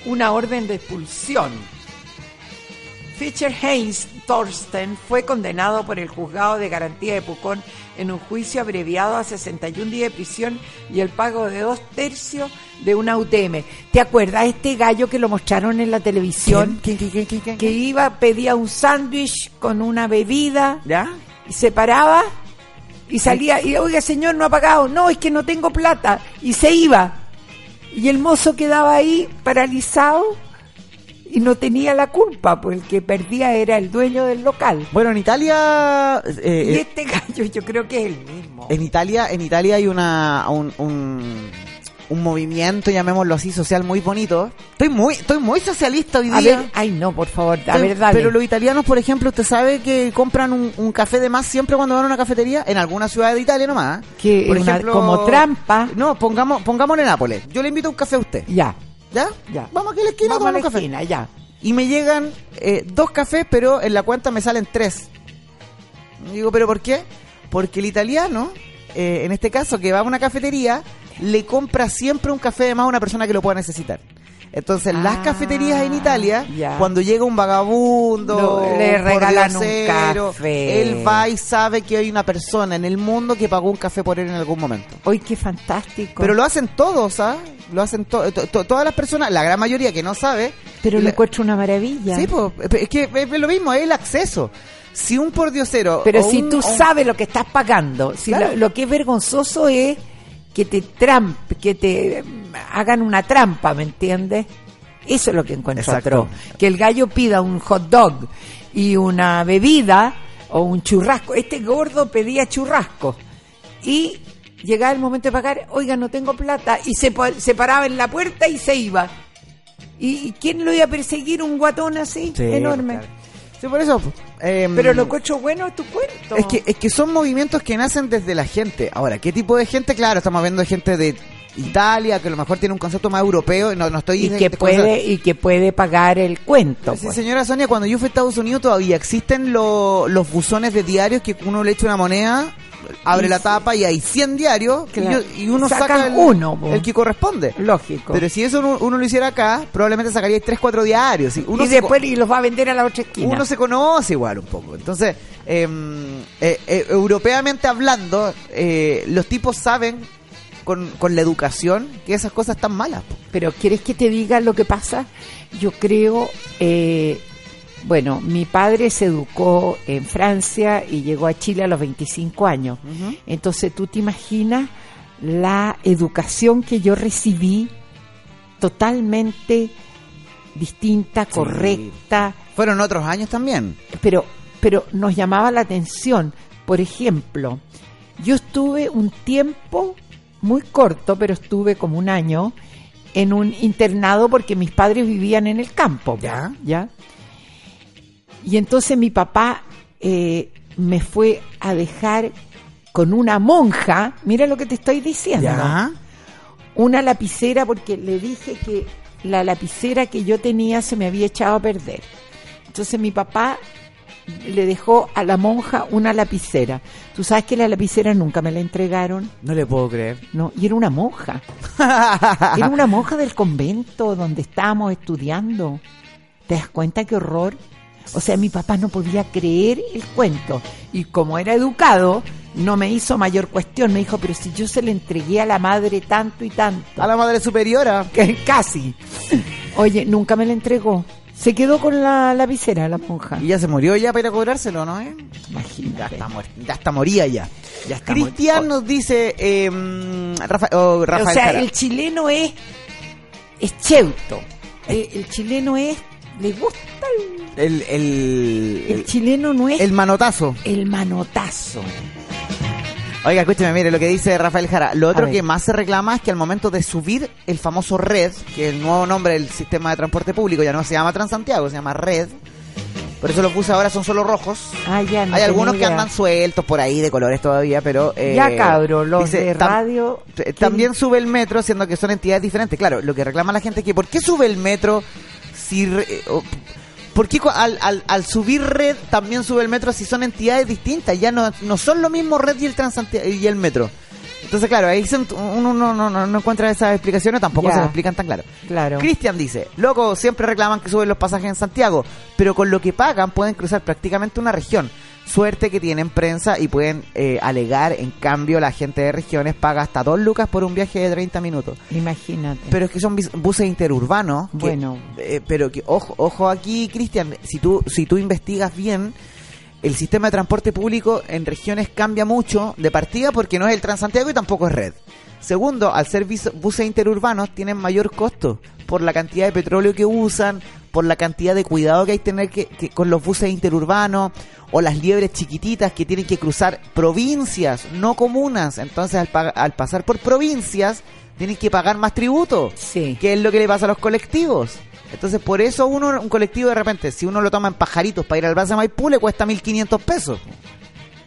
una orden de expulsión. Fischer Heinz Thorsten fue condenado por el juzgado de garantía de Pucón en un juicio abreviado a 61 días de prisión y el pago de dos tercios de una UTM. ¿Te acuerdas este gallo que lo mostraron en la televisión? ¿Quién, quién, quién, quién, quién? Que iba, pedía un sándwich con una bebida ¿Ya? y se paraba y salía y oiga señor no ha pagado no es que no tengo plata y se iba. Y el mozo quedaba ahí paralizado y no tenía la culpa pues el que perdía era el dueño del local. Bueno, en Italia... eh, y eh, este (laughs) gallo yo creo que es el mismo. En Italia, en Italia hay una un, un, un movimiento, llamémoslo así, social muy bonito. Estoy muy, estoy muy socialista hoy a día. ver ay no por favor a Estoy- ver dale Pero los italianos, por ejemplo, usted sabe que compran un, un café de más siempre cuando van a una cafetería, en alguna ciudad de Italia nomás. ¿eh? Que por una- como trampa. No, pongamos, pongámosle Nápoles. Yo le invito un café a usted. ya ¿Ya? ya Vamos aquí a la esquina a Vamos a tomar la un café. esquina, ya Y me llegan eh, dos cafés, pero en la cuenta me salen tres. Digo, ¿pero por qué? Porque el italiano, eh, en este caso, que va a una cafetería, le compra siempre un café de más a una persona que lo pueda necesitar. Entonces, las Ah, cafeterías en Italia, ya. cuando llega un vagabundo, No, le regalan un café. él va y sabe que hay una persona en el mundo que pagó un café por él en algún momento. hoy qué fantástico Pero lo hacen todos, ¿ah? Lo hacen to- to- to- todas las personas, la gran mayoría que no sabe, pero la- encuentro una maravilla Sí, pues, es que es lo mismo, es el acceso. Si un pordiosero. Pero si un- tú un- sabes lo que estás pagando, si Claro. lo, lo que es vergonzoso es que te tramp, que te mm, hagan una trampa, ¿me entiendes? Eso es lo que encuentro atroz. Que el gallo pida un hot dog y una bebida o un churrasco. Este gordo pedía churrasco y llegaba el momento de pagar, oiga, no tengo plata, y se, se paraba en la puerta y se iba. ¿Y, y quién lo iba a perseguir? Un guatón así, Sí, enorme. claro. Sí, por eso. em, Pero lo encuentro bueno es tu cuento. Es que, es que son movimientos que nacen desde la gente. Ahora, ¿qué tipo de gente? Claro, estamos viendo gente de Italia, que a lo mejor tiene un concepto más europeo. y No, no estoy y que puede y que puede pagar el cuento Sí, pues. señora Sonia, cuando yo fui a Estados Unidos todavía existen lo- los buzones de diarios que uno le echa una moneda, abre la tapa y hay 100 diarios y Claro. yo- y, uno Sacan saca el, uno, po. el que corresponde. lógico Pero si eso uno, uno lo hiciera acá, probablemente sacaría 3, 4 diarios. Y, uno y después y los va a vender a la otra esquina uno se conoce igual un poco. Entonces, em, eh, eh, europeamente hablando, eh, los tipos saben con, con la educación que esas cosas están malas. po. pero quieres que te diga lo que pasa yo creo eh, bueno mi padre se educó en Francia y llegó a Chile a los 25 años entonces tú te imaginas la educación que yo recibí totalmente distinta correcta Fueron otros años también. pero, pero nos llamaba la atención. Por ejemplo, yo estuve un tiempo muy corto, pero estuve como un año en un internado porque mis padres vivían en el campo. Ya. ¿ya? Y entonces mi papá eh, me fue a dejar con una monja, mira lo que te estoy diciendo, Ya. una lapicera porque le dije que la lapicera que yo tenía se me había echado a perder. Entonces mi papá le dejó a la monja una lapicera. Tú sabes que la lapicera nunca me la entregaron, No le puedo creer. no, y era una monja. (laughs) Era una monja del convento donde estábamos estudiando. ¿Te das cuenta qué horror? O sea, mi papá no podía creer el cuento. Y como era educado, no me hizo mayor cuestión. Me dijo, pero si yo se le entregué a la madre tanto y tanto. A la madre superiora. (laughs) Que casi. Oye, nunca me la entregó. Se quedó con la lapicera, la monja. Y ya se murió ya para ir a cobrárselo, ¿no? eh? Ya Imagínate. está, muerta, ya está moría ya. Ya está Cristian nos dice, eh, Rafa- oh, Rafael o sea, Jara. el chileno es, es cheuto. Eh, el chileno es, le gusta el, el, el, el chileno no es el el, manotazo. manotazo. Oiga, escúcheme, mire lo que dice Rafael Jara. Lo otro que más se reclama es que al momento de subir el famoso red, que es el nuevo nombre del sistema de transporte público, ya no se llama Transantiago, se llama red. Por eso los buses ahora son solo rojos. Ah, ya, no Hay algunos que andan sueltos por ahí de colores todavía, pero... eh, Ya, cabro, los dice, de tam- radio... También sube el metro, siendo que son entidades diferentes. Claro, lo que reclama la gente es que ¿por qué sube el metro si re- eh, ¿Por qué al, al, al subir red también sube el metro si son entidades distintas? Ya no, no son lo mismo red y el Transantiago y el metro. Entonces, claro, ahí se- uno no, no, no, encuentra esas explicaciones, tampoco se las explican tan claro. Claro. Cristian dice, loco, siempre reclaman que suben los pasajes en Santiago, pero con lo que pagan pueden cruzar prácticamente una región. Suerte que tienen prensa y pueden eh, alegar, en cambio la gente de regiones paga hasta dos lucas por un viaje de 30 minutos. Imagínate. Pero es que son buses interurbanos. que- Bueno. eh, pero que, ojo, ojo aquí, Cristian, si tú, si tú investigas bien, el sistema de transporte público en regiones cambia mucho de partida porque no es el Transantiago y tampoco es red. Segundo, al ser buses interurbanos tienen mayor costo por la cantidad de petróleo que usan, por la cantidad de cuidado que hay que tener que, que- con los buses interurbanos o las liebres chiquititas que tienen que cruzar provincias, no comunas. Entonces, al, pa- al pasar por provincias, tienen que pagar más tributo. Sí. ¿Qué es lo que le pasa a los colectivos? Entonces, por eso uno, un colectivo de repente, si uno lo toma en pajaritos para ir al Plaza Maipú, le cuesta 1.500 pesos.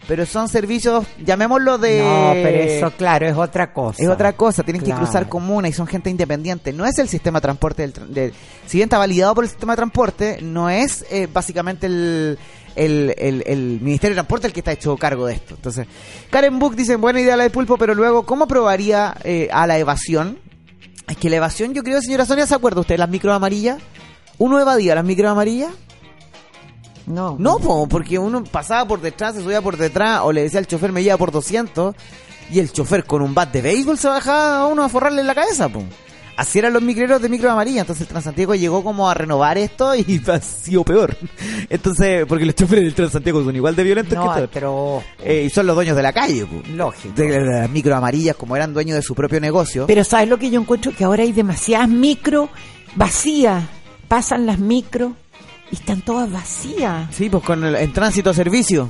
Pero son servicios, llamémoslo de... No, pero eso, claro, es otra cosa. Es otra cosa, tienen Claro. que cruzar comuna y son gente independiente. No es el sistema de transporte del... tra- de- si bien está validado por el sistema de transporte, no es eh, básicamente el, el, el- el Ministerio de Transporte el que está hecho cargo de esto. Entonces, Karen Book dice, buena idea la de pulpo, pero luego, ¿cómo probaría eh, a la evasión? Es que la evasión, yo creo, señora Sonia, ¿se acuerda usted de las micro amarillas? ¿Uno evadía las micro amarillas? No. No, po, porque uno pasaba por detrás, se subía por detrás, o le decía al chofer me lleva por 200, y el chofer con un bat de béisbol se bajaba a uno a forrarle en la cabeza, po. Así eran los micreros de micro amarilla, entonces el Transantiago llegó como a renovar esto y (laughs) ha sido peor. Entonces, porque los choferes del Transantiago son igual de violentos No, que todos. pero Eh, y son los dueños de la calle, po. lógico. De, de las micro amarillas, como eran dueños de su propio negocio. Pero ¿sabes lo que yo encuentro? Que ahora hay demasiadas micro vacías. Pasan las micro y están todas vacías. Sí, pues con el, en tránsito a servicio.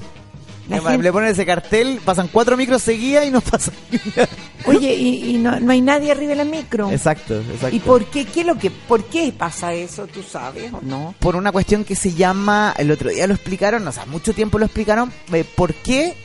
Le, gente- le ponen ese cartel, pasan cuatro micros seguidas y no pasan. (laughs) Oye, y, y no, no hay nadie arriba de la micro. exacto, exacto. ¿Y por qué? ¿Qué es lo que, por qué pasa eso? ¿Tú sabes o no? por una cuestión que se llama, el otro día lo explicaron, o sea, mucho tiempo lo explicaron, eh, por qué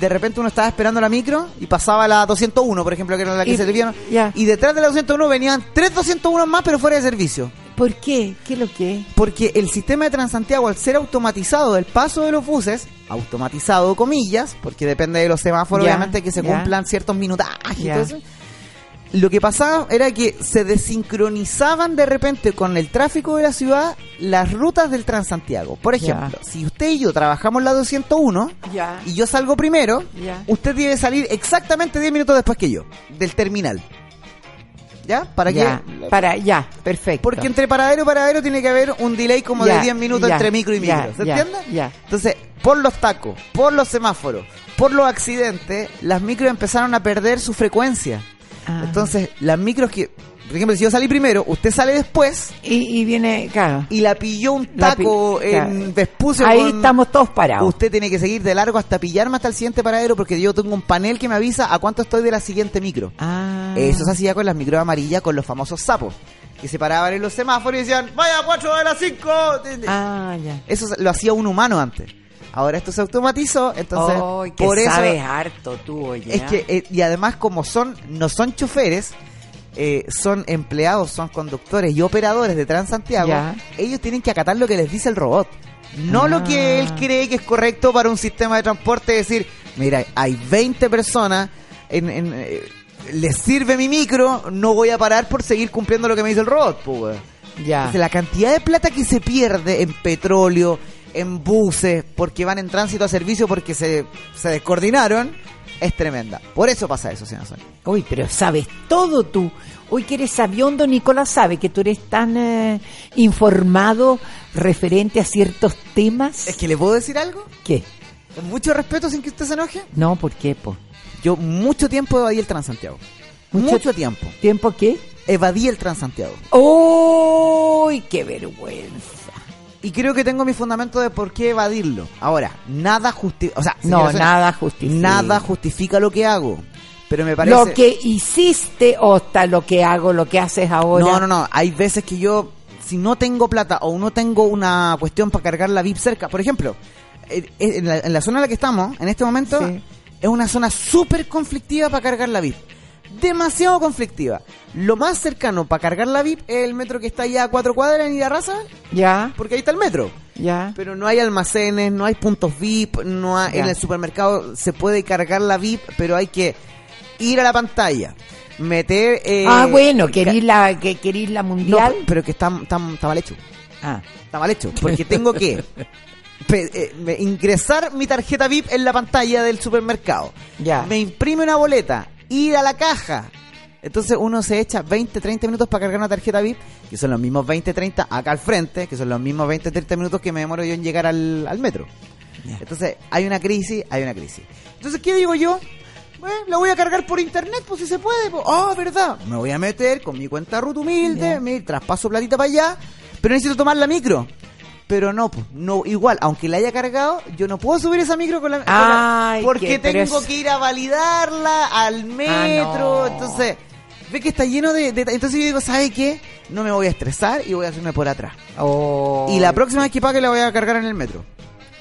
de repente uno estaba esperando la micro y pasaba la 201, por ejemplo, que era la que Y- se debían, ya. y detrás de la 201 venían tres 201 más, pero fuera de servicio. ¿Por qué? ¿Qué es lo que es? Porque el sistema de Transantiago, al ser automatizado el paso de los buses, automatizado comillas, porque depende de los semáforos, Ya, obviamente, que se ya. cumplan ciertos minutajes y todo eso. Lo que pasaba era que se desincronizaban de repente con el tráfico de la ciudad las rutas del Transantiago. Por ejemplo, si usted y yo trabajamos la 201 Ya. y yo salgo primero, usted debe salir exactamente 10 minutos después que yo, del terminal. ¿Ya? ¿Para ya, qué? para, ya, perfecto. Porque entre paradero y paradero tiene que haber un delay como Ya, de 10 minutos ya, entre micro y micro. ¿Se entiende? ya. Entonces, por los tacos, por los semáforos, por los accidentes, las micros empezaron a perder su frecuencia. Ah. Entonces, las micros que, por ejemplo, si yo salí primero, usted sale después Y, y viene, claro. y la pilló un taco pi- en. Vespucio Ahí con- estamos todos parados. Usted tiene que seguir de largo hasta pillarme hasta el siguiente paradero porque yo tengo un panel que me avisa a cuánto estoy de la siguiente micro. Ah. Eso se hacía con las micros amarillas, con los famosos sapos. Que se paraban en los semáforos y decían, vaya, 4 de las 5. Ah, ya. Eso lo hacía un humano antes. Ahora esto se automatizó, entonces Ay, que por eso sabes harto tú, oye. es que eh, y además como son no son choferes, eh, son empleados, son conductores y operadores de Transantiago, Ya. ellos tienen que acatar lo que les dice el robot. No Ah. lo que él cree que es correcto para un sistema de transporte, decir, mira, hay 20 personas, en, en, eh, les sirve mi micro, no voy a parar por seguir cumpliendo lo que me dice el robot. pues, ya. Entonces, la cantidad de plata que se pierde en petróleo, en buses, porque van en tránsito a servicio porque se, se descoordinaron, es tremenda. Por eso pasa eso, señora Sonia. Uy, pero sabes todo tú. Hoy que eres sabiondo, Nicolás sabe que tú eres tan eh, informado referente a ciertos temas. Es que le puedo decir algo, ¿Qué? con mucho respeto sin que usted se enoje. No, ¿por qué, po? Yo mucho tiempo evadí el Transantiago. Mucho- Mucho, tiempo. ¿Tiempo qué? Evadí el Transantiago. ¡Uy, qué vergüenza! Y creo que tengo mi fundamento de por qué evadirlo. Ahora, nada justifica... O sea, No, Sonia, nada justifica. Nada justifica lo que hago. Pero me parece... Lo que hiciste hasta lo que hago, lo que haces ahora. No, no, no. Hay veces que yo, si no tengo plata o no tengo una cuestión para cargar la VIP cerca, por ejemplo, eh, eh, en la, en la zona en la que estamos, en este momento, Sí. es una zona súper conflictiva para cargar la VIP. Demasiado conflictiva. Lo más cercano para cargar la VIP es el metro que está allá a cuatro cuadras en Raza, Ya, porque ahí está el metro. ya. Pero no hay almacenes, no hay puntos VIP, no hay- Ya. en el supermercado se puede cargar la VIP, pero hay que ir a la pantalla, meter... eh, ah, bueno, querís la, que querís la No, mundial. pero que está, está, está mal hecho. Ah, Está mal hecho, porque tengo que (laughs) pe- eh, me- ingresar mi tarjeta VIP en la pantalla del supermercado. ya. Me imprime una boleta, ir a la caja. Entonces uno se echa 20, 30 minutos para cargar una tarjeta VIP, que son los mismos 20, 30 acá al frente, que son los mismos 20, 30 minutos que me demoro yo en llegar al, al metro. Entonces hay una crisis, hay una crisis. Entonces, ¿qué digo yo? Bueno, la voy a cargar por internet, pues si se puede. Pues. Ah, verdad. Me voy a meter con mi cuenta root humilde, Ya. me traspaso platita para allá, pero necesito tomar la micro. Pero no, pues, no, igual, aunque la haya cargado, yo no puedo subir esa micro con la, con la- Ay, porque tengo es- que ir a validarla al metro. no. Entonces, ve que está lleno de, de- Entonces yo digo, ¿sabe qué? No me voy a estresar y voy a hacerme por atrás. Oh. Y la próxima vez que pague la voy a cargar en el metro.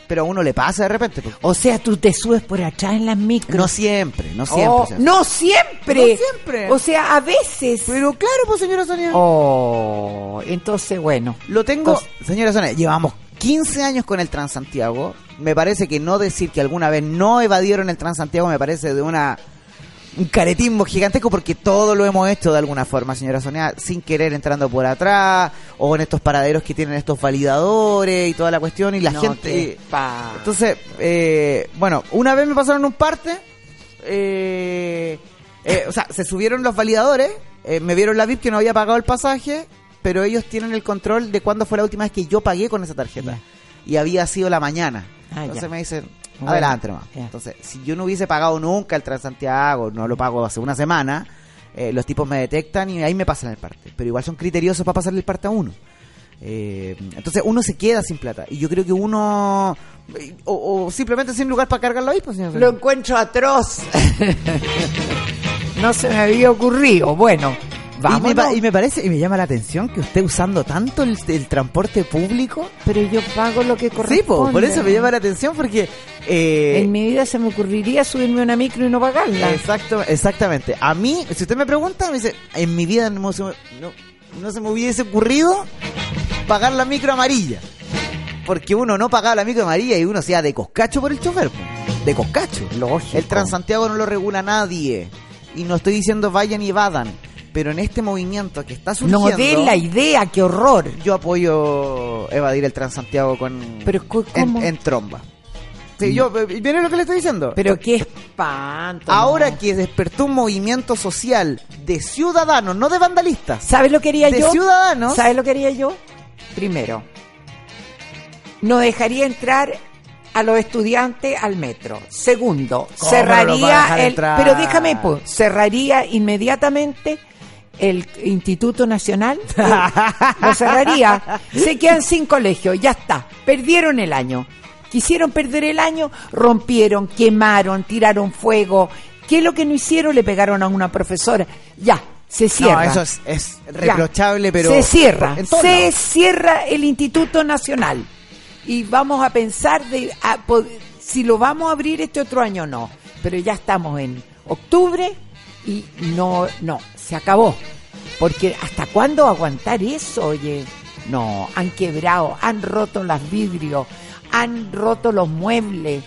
Pero a uno le pasa de repente. O sea, tú te subes por atrás en las micros. No siempre, no siempre. Oh, no siempre. No siempre. O sea, a veces. Pero claro, pues señora Sonia. Oh, entonces bueno. Lo tengo, señora Sonia, llevamos 15 años con el Transantiago. Me parece que no decir que alguna vez no evadieron el Transantiago me parece de una un caretismo gigantesco porque todo lo hemos hecho de alguna forma, señora Sonia, sin querer entrando por atrás o en estos paraderos que tienen estos validadores y toda la cuestión y la No, gente... Entonces, eh, bueno, una vez me pasaron un parte, eh, eh, o sea, se subieron los validadores, eh, me vieron la VIP que no había pagado el pasaje, pero ellos tienen el control de cuándo fue la última vez que yo pagué con esa tarjeta. Y había sido la mañana. Ah, Entonces ya. me dicen, Bueno, adelante nomás. Entonces, si yo no hubiese pagado nunca el Transantiago, no lo pago hace una semana, eh, los tipos me detectan y ahí me pasan el parte. Pero igual son criteriosos para pasarle el parte a uno. Eh, entonces uno se queda sin plata. Y yo creo que uno... eh, O, o simplemente sin lugar para cargarlo ahí, pues señor. Lo encuentro atroz. (laughs) no se me había ocurrido. Bueno, y, me, vamos. pa- y me parece, y me llama la atención que usted usando tanto el, el transporte público. Pero yo pago lo que corresponde. Sí, po, por eso me llama la atención porque... eh, En mi vida se me ocurriría subirme a una micro y no pagarla. Exacto, exactamente. A mí, si usted me pregunta, me dice, en mi vida no, se me- no, no se me hubiese ocurrido pagar la micro amarilla. Porque uno no pagaba la micro amarilla y uno iba de coscacho por el chofer. po. De coscacho. Lógico. El Transantiago no lo regula nadie. Y no estoy diciendo vayan y evadan. Pero en este movimiento que está surgiendo... No de la idea, qué horror. Yo apoyo evadir el Transantiago con... Pero, ¿cómo? en, en tromba. Sí, yo... ¿Viene lo que le estoy diciendo? Pero qué espanto. Ahora no. que despertó un movimiento social de ciudadanos, no de vandalistas. ¿Sabes lo que haría de yo? ciudadanos. ¿Sabes lo que haría yo? Primero, no dejaría entrar a los estudiantes al metro. Segundo, ¿Cómo no cerraría dejar el entrar? pero déjame pues, cerraría inmediatamente el Instituto Nacional. lo cerraría. Se quedan sin colegio, ya está. Perdieron el año. Quisieron perder el año, rompieron, quemaron, tiraron fuego. ¿Qué es lo que no hicieron? Le pegaron a una profesora. Ya, se cierra. No, eso es, es Ya. reprochable, pero... Se cierra, se cierra el Instituto Nacional. Y vamos a pensar de a- si lo vamos a abrir este otro año o no. Pero ya estamos en octubre y no, no, se acabó. Porque ¿hasta cuándo aguantar eso, oye? No, han quebrado, han roto los vidrios, han roto los muebles.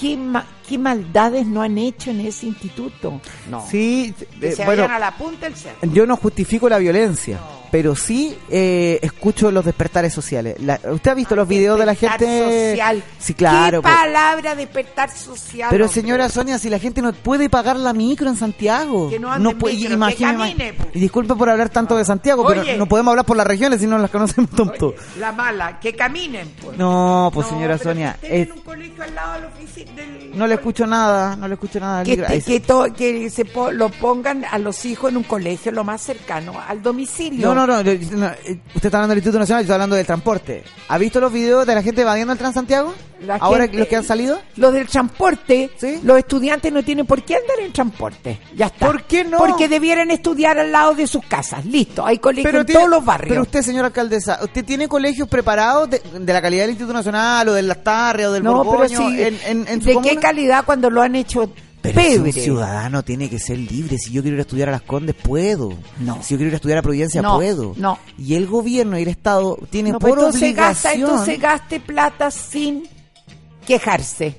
¿Qué, ma- qué maldades no han hecho en ese instituto? No. Sí, eh, se bueno, vayan a la punta del cerro. yo no justifico la violencia, pero sí eh, escucho los despertares sociales. La- ¿Usted ha visto los videos de la Despertar gente? social. Sí, claro. ¿Qué pues. palabra despertar social? Pero hombre? señora Sonia, si la gente no puede pagar la micro en Santiago, Que no en puede, micro, que imagine- camine, po. y disculpe por hablar tanto de Santiago, Oye. pero no podemos hablar por las regiones si no las conocemos tanto. La mala, que caminen. Pues. No, pues señora pero Sonia, que es- en un colegio al lado de la oficina del- no le escucho nada, no le escucho nada. Que, que, to- que se po- lo pongan a los hijos en un colegio lo más cercano al domicilio. No, no, no, eh, usted está hablando del Instituto Nacional, yo estoy hablando del transporte. ¿Ha visto los videos de la gente evadiendo el Transantiago? La Ahora gente- los que han salido. Los del transporte, ¿Sí? los estudiantes no tienen por qué andar en transporte. Ya está. ¿Por qué no? Porque debieran estudiar al lado de sus casas. Listo, hay colegios en tiene- todos los barrios. Pero usted, señora alcaldesa, ¿usted tiene colegios preparados de, de la calidad del Instituto Nacional o del Lastarria o del no, pero Borgoño sí. en, en, en su ¿De comuna? qué calidad cuando lo han hecho Pero si un ciudadano tiene que ser libre. Si yo quiero ir a estudiar a las Condes, puedo. No. Si yo quiero ir a estudiar a Providencia, No, puedo. no. Y el gobierno y el Estado tienen No, por pues entonces gasta, obligación... entonces gaste plata sin quejarse.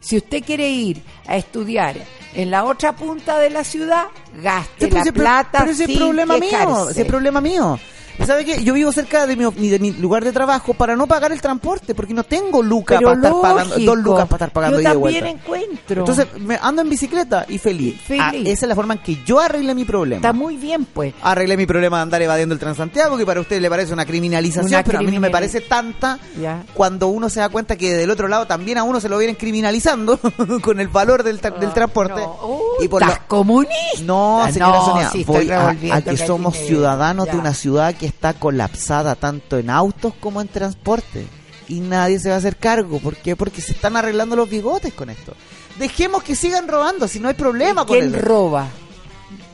Si usted quiere ir a estudiar en la otra punta de la ciudad, gaste Sí, la ese plata pero ese es sin problema mío, quejarse. ese es problema mío. ¿Sabe qué? Yo vivo cerca de mi, de mi lugar de trabajo para no pagar el transporte, porque no tengo lucas para estar pagando, dos lucas para estar pagando Yo también encuentro. Entonces me ando en bicicleta y feliz. Feliz. Ah, esa es la forma en que yo arreglé mi problema. Está muy bien, pues. Arreglé mi problema de andar evadiendo el Transantiago, que para usted le parece una criminalización, Una pero a mí no me parece tanta Ya. cuando uno se da cuenta que del otro lado también a uno se lo vienen criminalizando (laughs) con el valor del, tra- del transporte. No. Y por ¿Estás comunista? No, Ah, señora no, Sonia, sí, voy a, a que somos ciudadanos de una ciudad que está colapsada tanto en autos como en transporte. Y nadie se va a hacer cargo. ¿Por qué? Porque se están arreglando los bigotes con esto. Dejemos que sigan robando, si no hay problema con ¿Quién roba?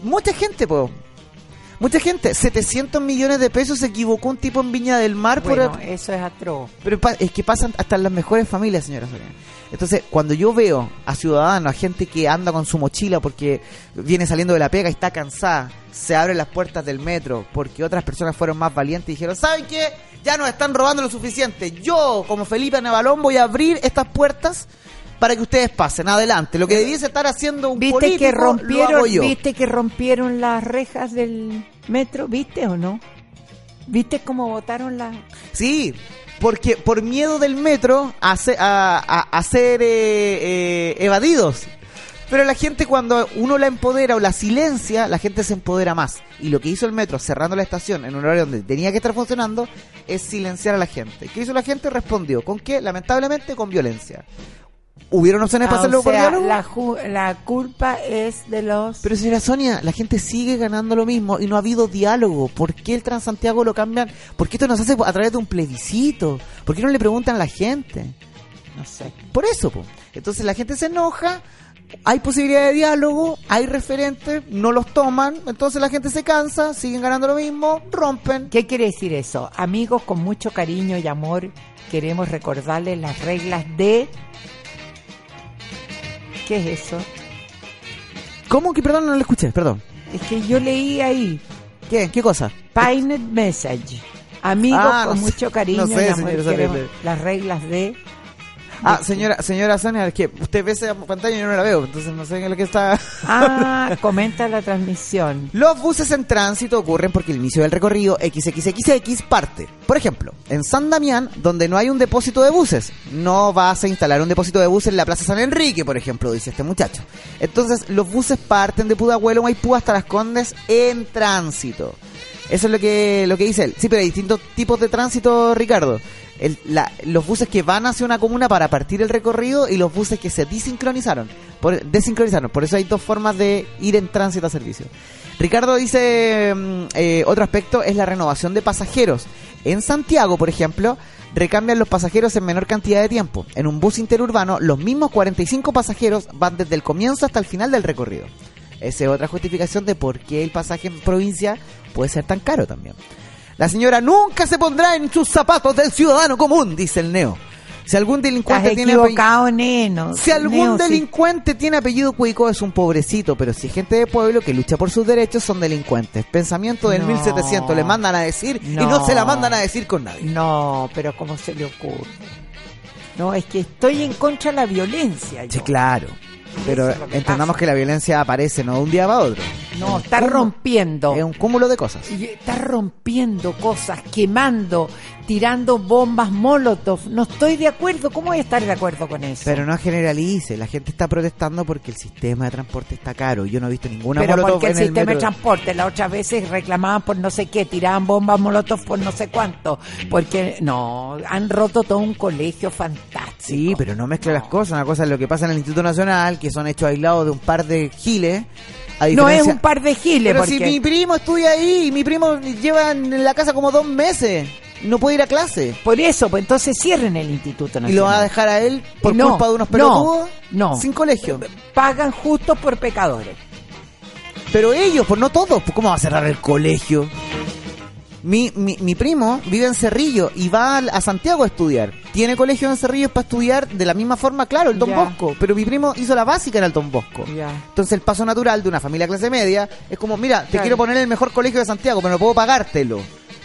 Mucha gente, po. Mucha gente. 700 millones de pesos se equivocó un tipo en Viña del Mar por... Bueno, eso es atroz. Pero es que pasan hasta en las mejores familias, señora Sonia. Entonces, cuando yo veo a ciudadanos, a gente que anda con su mochila porque viene saliendo de la pega y está cansada, se abren las puertas del metro porque otras personas fueron más valientes y dijeron, ¿saben qué? Ya nos están robando lo suficiente. Yo, como Felipe Nevalón, voy a abrir estas puertas para que ustedes pasen adelante. Lo que debiese estar haciendo un ¿Viste político, que lo hago rompieron, yo. viste que rompieron las rejas del metro? ¿Viste o no? ¿Viste cómo botaron las Sí, porque por miedo del metro a ser, a, a- a ser, eh, eh, evadidos. Pero la gente cuando uno la empodera o la silencia, la gente se empodera más. Y lo que hizo el metro cerrando la estación en un horario donde tenía que estar funcionando es silenciar a la gente. ¿Qué hizo la gente? Respondió. ¿Con qué? Lamentablemente con violencia. ¿Hubieron opciones para Ah, hacerlo o por sea, diálogo? la, ju- la culpa es de los... Pero señora Sonia, la gente sigue ganando lo mismo y no ha habido diálogo. ¿Por qué el Transantiago lo cambian? ¿Por qué esto no se hace a través de un plebiscito? ¿Por qué no le preguntan a la gente? no sé. Por eso, po. Entonces la gente se enoja, hay posibilidad de diálogo, hay referentes, no los toman, entonces la gente se cansa, siguen ganando lo mismo, rompen. ¿Qué quiere decir eso? Amigos, con mucho cariño y amor, queremos recordarles las reglas de... ¿Qué es eso? ¿Cómo que, perdón, no lo escuché? Perdón. Es que yo leí ahí, ¿Qué? ¿Qué cosa? Painet Message. Amigos, Ah, con mucho cariño No sé, y amor, queremos las reglas de... Ah, señora, señora Sonia, es que usted ve esa pantalla y yo no la veo, entonces no sé en lo que está... Ah, (laughs) comenta la transmisión. Los buses en tránsito ocurren porque el inicio del recorrido XXXX parte. Por ejemplo, en San Damián, donde no hay un depósito de buses, no vas a instalar un depósito de buses en la Plaza San Enrique, por ejemplo, dice este muchacho. Entonces, los buses parten de Pudahuelo, Maipú hasta Las Condes en tránsito. Eso es lo que, lo que dice él. Sí, pero hay distintos tipos de tránsito, Ricardo. El- la- los buses que van hacia una comuna para partir el recorrido y los buses que se desincronizaron. Por, desincronizaron. Por eso hay dos formas de ir en tránsito a servicio. Ricardo dice, mm, eh, otro aspecto es la renovación de pasajeros. En Santiago, por ejemplo, recambian los pasajeros en menor cantidad de tiempo. En un bus interurbano, los mismos 45 pasajeros van desde el comienzo hasta el final del recorrido. Esa es otra justificación de por qué el pasaje en provincia puede ser tan caro también. La señora nunca se pondrá en sus zapatos del ciudadano común, dice el neo. Si algún delincuente tiene apellido- neno. si algún Neo, sí. delincuente tiene apellido cuico es un pobrecito, pero si gente de pueblo que lucha por sus derechos son delincuentes. Pensamiento del No. 1700 le mandan a decir y No. no se la mandan a decir con nadie. No, pero ¿cómo se le ocurre? No, es que estoy en contra de la violencia. yo. Sí, claro. Pero es entendamos que la violencia aparece no de un día para otro. No, Es está cúmulo- rompiendo. Es un cúmulo de cosas. Y Está rompiendo cosas, quemando, tirando bombas molotov. No estoy de acuerdo. ¿Cómo voy a estar de acuerdo con eso? Pero no generalice, la gente está protestando porque el sistema de transporte está caro. Yo no he visto ninguna Pero molotov porque el en el sistema de transporte, las otras veces reclamaban por no sé qué, tiraban bombas molotov por no sé cuánto. Porque, no, han roto todo un colegio fantástico. Sí, pero no mezcle las cosas. Una cosa es lo que pasa en el Instituto Nacional, que son hechos aislados de un par de giles. No es un par de giles, Pero porque... si mi primo estudia ahí y mi primo lleva en la casa como dos meses, no puede ir a clase. Por eso, pues entonces cierren el Instituto Nacional. Y lo va a dejar a él por No, culpa de unos no, pelotudos no. sin colegio. Pagan justo por pecadores. Pero ellos, pues no todos, pues ¿cómo va a cerrar el colegio? Mi, mi, mi primo vive en Cerrillo y va a Santiago a estudiar. Tiene colegio en Cerrillo para estudiar de la misma forma, claro, el Don. Bosco. Pero mi primo hizo la básica en el Don Bosco. Ya. Entonces el paso natural de una familia clase media es como, mira, te Claro. quiero poner en el mejor colegio de Santiago, pero no puedo pagártelo.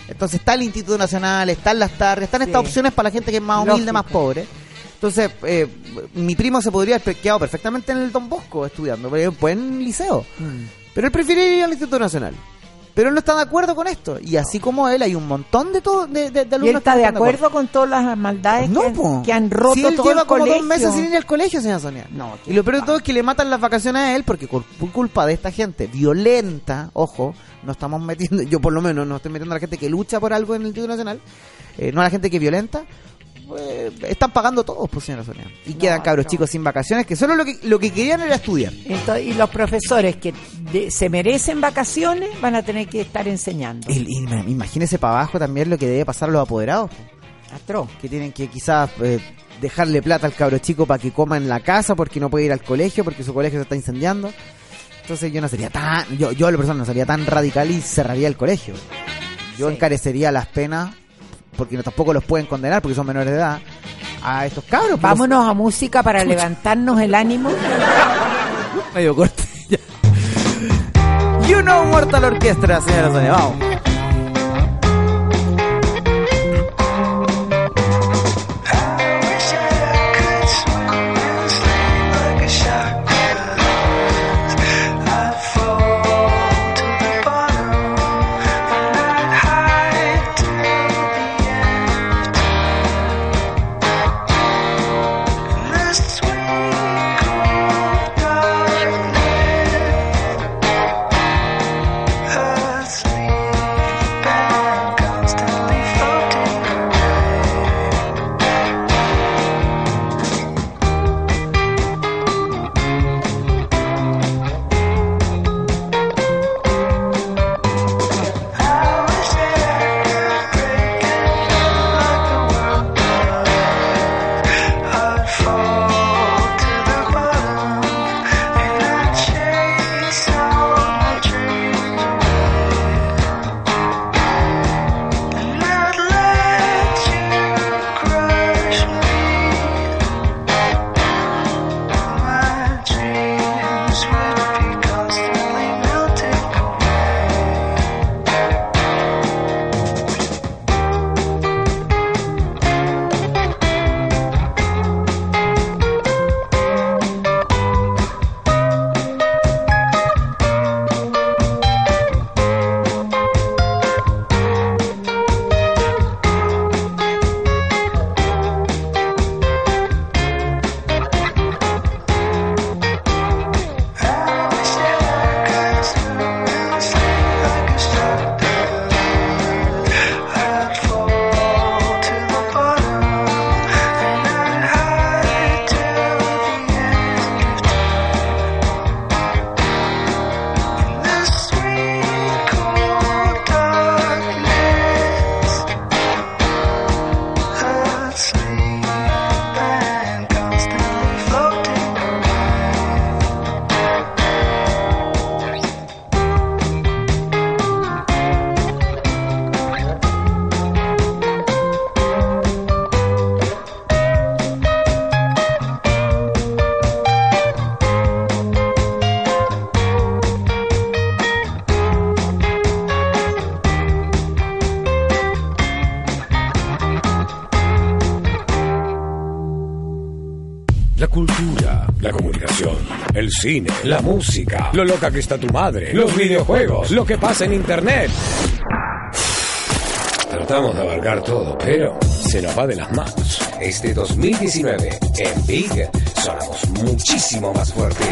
Entonces está el Instituto Nacional, están las tardes, están estas opciones para la gente que es más humilde, Lógico. más pobre. Entonces, eh, mi primo se podría haber quedado perfectamente en el Don Bosco estudiando, pero buen liceo. Mm. Pero él prefiere ir al Instituto Nacional. Pero él no está de acuerdo con esto. Y así como él, hay un montón de, todo, de, de, de ¿Y alumnos él está que de acuerdo con todas las maldades no, que, po. que han roto Si él todo lleva el como colegio? dos meses sin ir al colegio, señora Sonia. No, y lo peor de todo es que le matan las vacaciones a él porque por, culpa de esta gente violenta, ojo, no estamos metiendo, yo por lo menos no estoy metiendo a la gente que lucha por algo en el Instituto Nacional, eh, no a la gente que violenta. Eh, están pagando todos, pues señora Sonia. Y quedan cabros no. chicos sin vacaciones que solo lo que, lo que querían era estudiar. Entonces, y los profesores que de- se merecen vacaciones van a tener que estar enseñando. Imagínese para abajo también lo que debe pasar a los apoderados. po. Atroz. que tienen que quizás eh, dejarle plata al cabro chico para que coma en la casa porque no puede ir al colegio porque su colegio se está incendiando. Entonces yo no sería tan, yo, yo a la persona no sería tan radical y cerraría el colegio. Yo Sí. encarecería las penas porque no, tampoco los pueden condenar porque son menores de edad a estos cabros. pues, Vámonos a música para levantarnos el ánimo. (laughs) medio corte. ya. You know Mortal Orchestra, señora Sonia, vamos. Cine, la música, lo loca que está tu madre, los videojuegos, lo que pasa en internet. Tratamos de abarcar todo, pero se nos va de las manos. Este 2019, en Big, sonamos muchísimo más fuerte.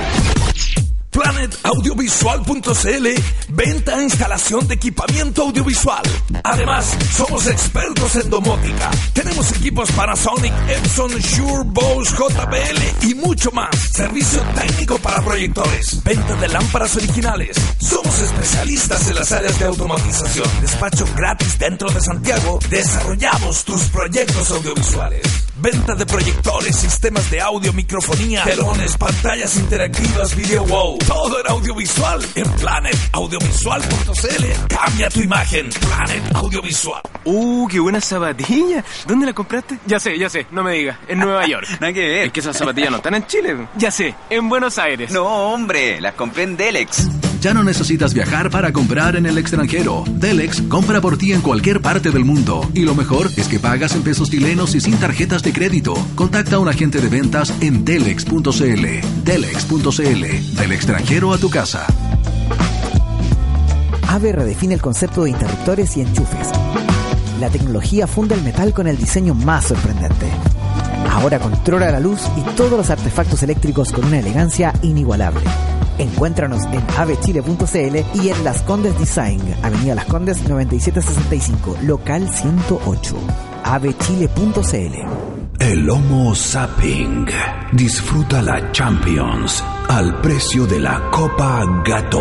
PlanetAudiovisual.cl Venta e instalación de equipamiento audiovisual. Además, somos expertos en domótica. Tenemos equipos Panasonic, Epson, Shure, Bose, JBL y mucho más. Servicio técnico para proyectores. Venta de lámparas originales. Somos especialistas en las áreas de automatización. Despacho gratis dentro de Santiago. Desarrollamos tus proyectos audiovisuales. Venta de proyectores, sistemas de audio, microfonía, telones, pantallas interactivas, video wow. Todo en audiovisual en planetaudiovisual.cl. Cambia tu imagen. Planet Audiovisual. Uh, qué buena zapatilla. ¿Dónde la compraste? Ya sé, ya sé, no me digas. En Nueva (laughs) York. Nada que ver. Es que esas zapatillas no están en Chile. Ya sé, en Buenos Aires. No, hombre, las compré en Delex. Ya no necesitas viajar para comprar en el extranjero. Delex compra por ti en cualquier parte del mundo. Y lo mejor es que pagas en pesos chilenos y sin tarjetas de crédito. Contacta a un agente de ventas en delex.cl. Delex.cl. Del extranjero a tu casa. AVE redefine el concepto de interruptores y enchufes. La tecnología funda el metal con el diseño más sorprendente. Ahora controla la luz y todos los artefactos eléctricos con una elegancia inigualable. Encuéntranos en avechile.cl y en Las Condes Design, Avenida Las Condes 9765, local 108. avechile.cl El Homo Zapping. Disfruta la Champions al precio de la Copa Gato.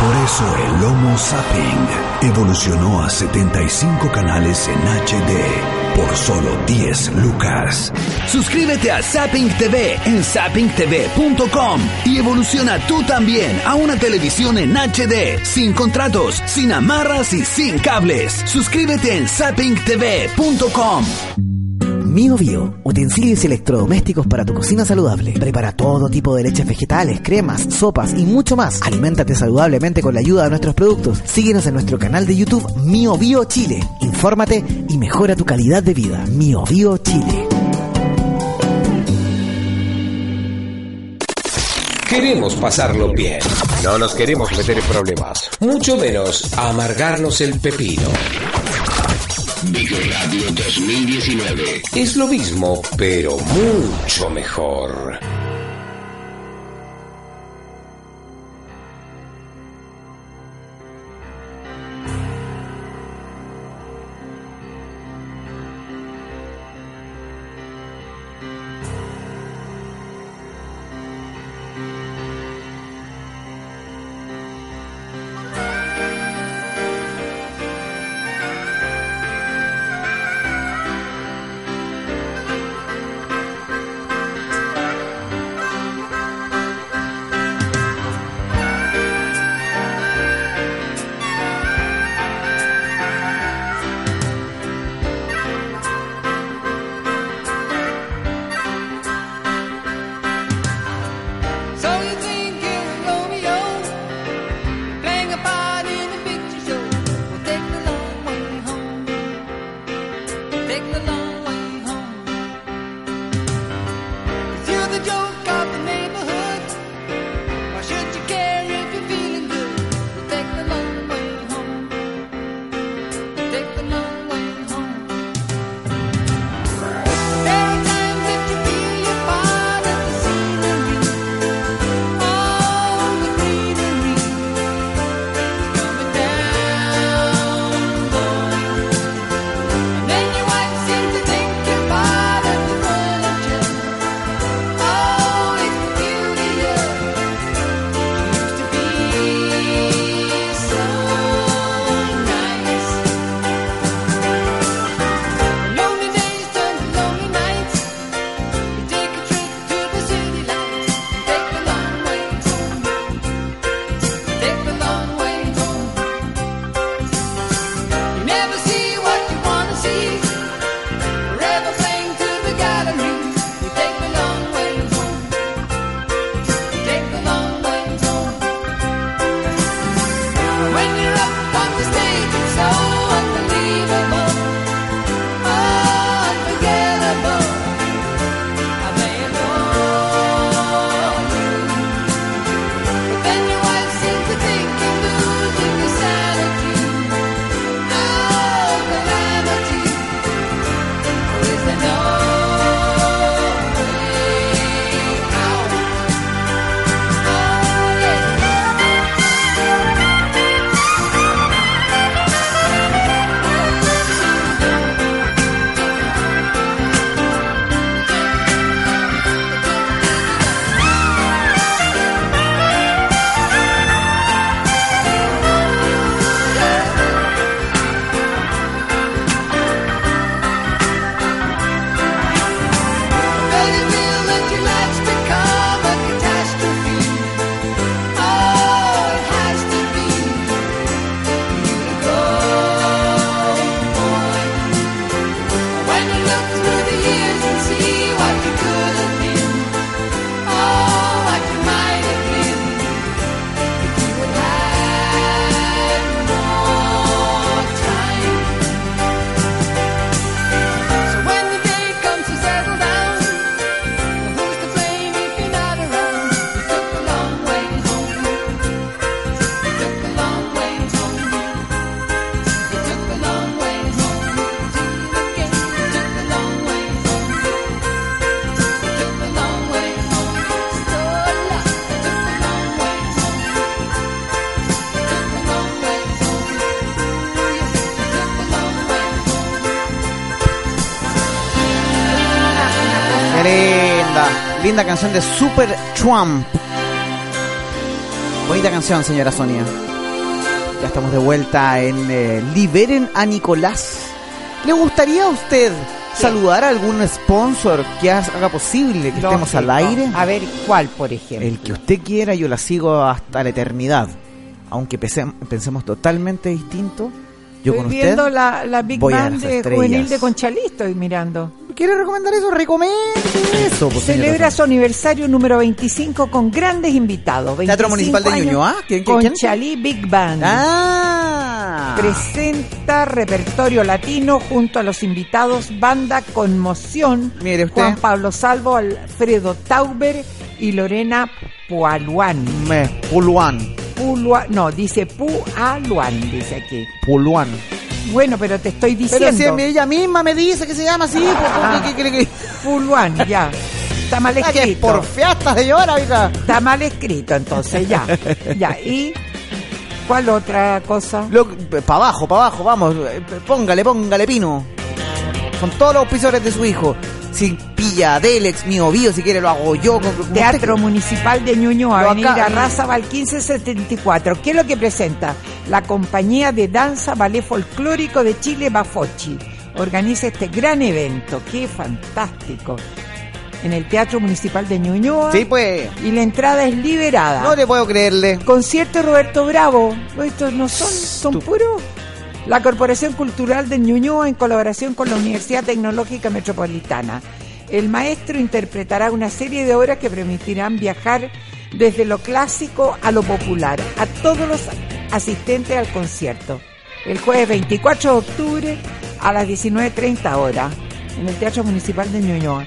Por eso el Homo Zapping evolucionó a 75 canales en HD por solo 10 lucas. Suscríbete a Zapping TV en zappingtv.com y evoluciona tú también a una televisión en HD, sin contratos, sin amarras y sin cables. Suscríbete en zappingtv.com. Mío Bio, utensilios electrodomésticos para tu cocina saludable. Prepara todo tipo de leches vegetales, cremas, sopas y mucho más. Aliméntate saludablemente con la ayuda de nuestros productos. Síguenos en nuestro canal de YouTube Mío Bio Chile. Infórmate y mejora tu calidad de vida. Mío Bio Chile. Queremos pasarlo bien. No nos queremos meter en problemas. Mucho menos amargarnos el pepino. Radio 2019. Es lo mismo, pero mucho mejor. Linda canción de Super Trump. Bonita canción, señora Sonia. Ya estamos de vuelta en eh, Liberen a Nicolás. ¿Le gustaría a usted saludar a algún sponsor que haga posible que estemos al aire? A ver, ¿cuál, por ejemplo? El que usted quiera, yo la sigo hasta la eternidad. Aunque pensemos totalmente distinto, yo Estoy con usted. viendo la, la Big Band de juvenil de Conchalí, estoy mirando. ¿Quiere recomendar eso? Recomiende eso. pues, Celebra su aniversario número 25 con grandes invitados. Teatro 25 Municipal de Ñuñoa. ¿Quién, quién, quién? Conchalí Big Band. Ah. Presenta repertorio latino junto a los invitados Banda Conmoción, Mire usted. Juan Pablo Salvo, Alfredo Tauber y Lorena Pualuán. Me, Puluán. Pulua- no, dice Pualuán, dice aquí. Puluán. Bueno, pero te estoy Pero diciendo. si ella misma me dice que se llama así, pues, Ah. ¿qué quiere que.? Puluán, ya. Está mal escrito. por fiestas de llora, oiga. Está mal escrito, entonces, ya. Ya, y. ¿Cuál otra cosa? Para abajo, para abajo, vamos. eh, Póngale, póngale pino. Con todos los auspiciadores de su hijo. Pilla Delex, mío Bio, si quiere lo hago yo. Teatro usted- Municipal de Ñuñoa, Lo Avenida acá- Razabal 1574. ¿Qué es lo que presenta? La compañía de danza ballet folclórico de Chile, Bafochi. Organiza este gran evento. ¡Qué fantástico! En el Teatro Municipal de Ñuñoa. Sí, pues. Y la entrada es liberada. No le puedo creerle. Concierto Roberto Bravo. Estos no son, son puros. La Corporación Cultural de Ñuñoa en colaboración con la Universidad Tecnológica Metropolitana. El maestro interpretará una serie de obras que permitirán viajar desde lo clásico a lo popular a todos los asistentes al concierto. El jueves 24 de octubre a las 19.30 horas en el Teatro Municipal de Ñuñoa.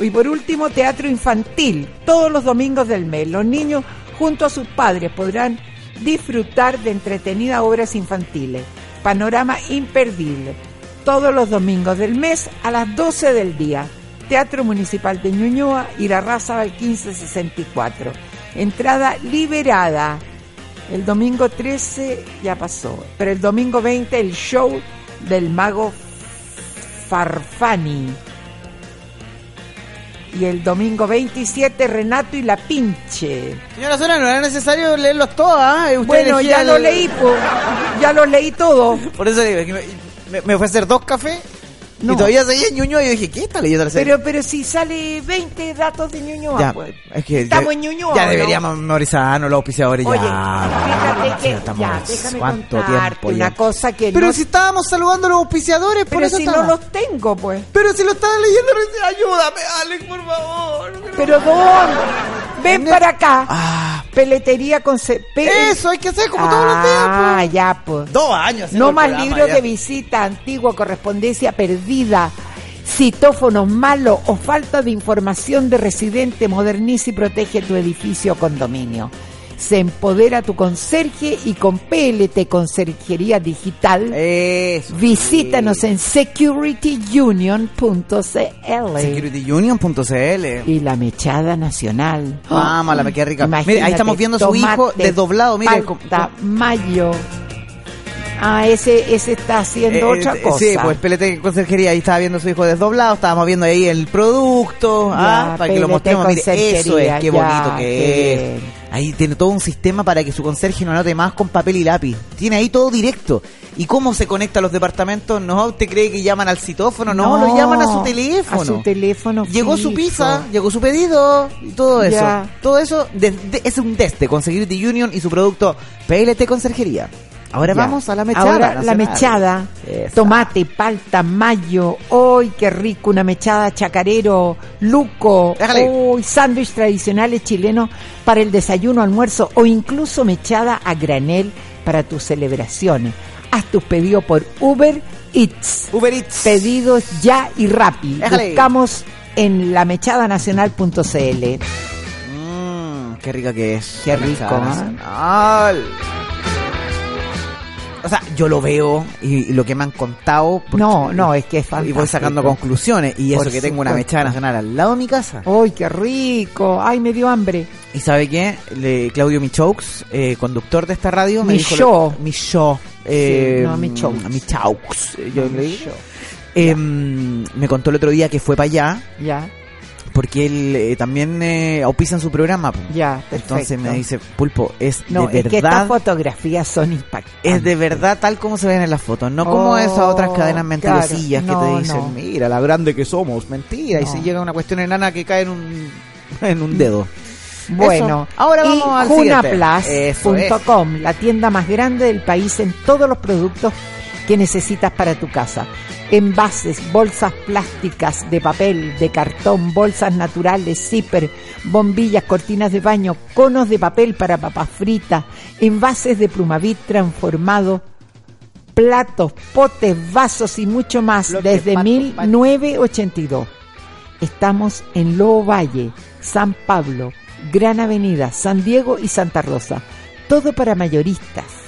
Y por último, teatro infantil, todos los domingos del mes. Los niños, junto a sus padres, podrán disfrutar de entretenidas obras infantiles. Panorama imperdible, todos los domingos del mes a las 12 del día. Teatro Municipal de Ñuñoa, Irarrázaval 1564. Entrada liberada. El domingo 13 ya pasó, pero el domingo 20 el show del mago Farfani. Y el domingo 27 Renato y la Pinche. Señora Sonia, no era necesario leerlos todos, ¿ah? Bueno, ya el- lo leí, po. ya lo leí todo. Por eso digo, me, me, me fue a hacer dos cafés No. y todavía seguía en Ñuñoa y yo dije, ¿qué está leyendo la serie? Pero, pero si sale 20 datos de Ñuñoa, ya, pues. es que Estamos ya, en Ñuñoa, ya ¿no? deberíamos memorizarnos los auspiciadores Oye, ya. fíjate que, estamos- déjame ¿cuánto tiempo una cosa que Pero no... si estábamos saludando a los auspiciadores, por pero eso si estaba. no los tengo, pues. Pero si lo estaba leyendo ayúdame, Alex, por favor. Pero ¿dónde? Ven para acá. Ah, Peletería con... pe- eso hay que hacer como todos los días. Ah, pues. ya, pues. Dos años. haciendo No el más programa, libros ya. de visita, antigua correspondencia perdida, citófonos malos o falta de información de residente. Moderniza y protege tu edificio o condominio. Se empodera tu conserje y con PLT Conserjería Digital. Eso. Visítanos en securityunion.cl Securityunion.cl y la mechada nacional. Vamos, la me queda rica. Mire, Imagínate, ahí estamos viendo a su hijo desdoblado. Mire, palta, mayo. Ah, ese, ese está haciendo Eh, otra eh, cosa. Sí, pues PLT Conserjería, ahí estaba viendo a su hijo desdoblado, estábamos viendo ahí el producto, Ya, ah, para que lo mostremos, mire, eso es, qué ya, bonito que qué es. Ahí tiene todo un sistema para que su conserje no anote más con papel y lápiz. Tiene ahí todo directo. ¿Y cómo se conecta a los departamentos? ¿No? ¿Usted cree que llaman al citófono? No, lo llaman a su teléfono. A su teléfono. Llegó su fijo. pizza, llegó su pedido y todo eso. Ya. Todo eso de- de- es un test de Conseguir Union y su producto PLT Conserjería. Ahora Ya. vamos a la mechada. Ahora la mechada. Esa. Tomate, palta, mayo. ¡Uy, qué rico! Una mechada chacarero, luco. Déjale. ¡Uy, sándwich tradicionales chilenos para el desayuno, almuerzo o incluso mechada a granel para tus celebraciones. Haz tus pedidos por Uber Eats. Uber Eats. Pedidos ya y rápido. Buscamos en lamechadanacional.cl. Mmm, qué rica que es. Qué rico. O sea, yo lo veo y, y lo que me han contado. No, no, es que es Y fantástico. voy sacando conclusiones. Y eso Por que tengo una mechada nacional al lado de mi casa. ¡Uy, qué rico! ¡Ay, me dio hambre! ¿Y sabe qué? Le- Claudio Michaux, eh, conductor de esta radio, me dijo... Michaud. Michaud. Eh, no, Michaux. Michaux. Yo le Michaud. Eh, me contó el otro día que fue para allá Ya. Porque él eh, también eh, auspicia en su programa. po. Ya, Entonces perfecto. me dice, Pulpo, es No, de es que estas verdad, fotografías son impactantes. es de verdad tal como se ven en las fotos, no como Oh, esas otras cadenas mentirosillas claro. que No, te dicen, no. mira la grande que somos, mentira, y se llega a una cuestión enana que cae en un, (laughs) en un dedo. Bueno, Eso. ahora vamos y al. Junaplus.com, la tienda más grande del país en todos los productos que necesitas para tu casa. Envases, bolsas plásticas de papel, de cartón, bolsas naturales, zipper, bombillas, cortinas de baño, conos de papel para papas fritas, envases de plumavit transformado, platos, potes, vasos y mucho más desde 1982. Estamos en Lobo Valle, San Pablo, Gran Avenida, San Diego y Santa Rosa. Todo para mayoristas.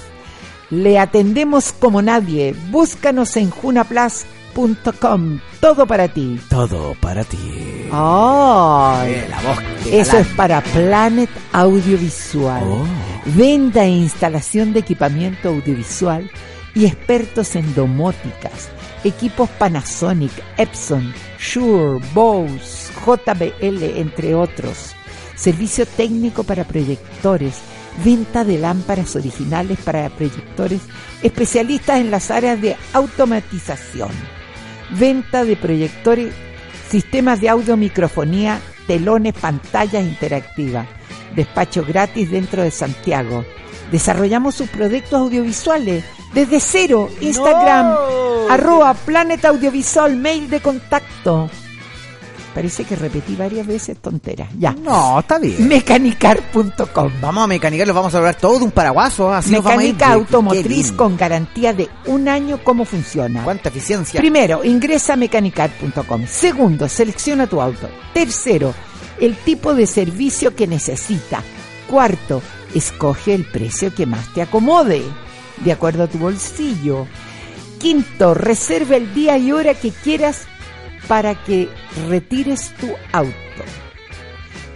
Le atendemos como nadie. Búscanos en junaplas.com. Todo para ti. Todo para ti. Ay, la voz de eso galán. es para Planet Audiovisual. Oh. Venda e instalación de equipamiento audiovisual y expertos en domóticas. Equipos Panasonic, Epson, Shure, Bose, JBL, entre otros. Servicio técnico para proyectores. Venta de lámparas originales para proyectores especialistas en las áreas de automatización. Venta de proyectores, sistemas de audio, microfonía, telones, pantallas interactivas. Despacho gratis dentro de Santiago. Desarrollamos sus proyectos audiovisuales desde cero. Instagram, arroba Planet Audiovisual, mail de contacto. Parece que repetí varias veces tonteras. Ya. No, está bien. Mecanicar.com. Vamos a mecanicarlo, vamos a hablar todo de un paraguaso. Así. Mecánica automotriz con garantía de un año cómo funciona. ¿Cuánta eficiencia? Primero, ingresa a mecanicar.com. Segundo, selecciona tu auto. Tercero, el tipo de servicio que necesita. Cuarto, escoge el precio que más te acomode, de acuerdo a tu bolsillo. Quinto, reserva el día y hora que quieras para que retires tu auto.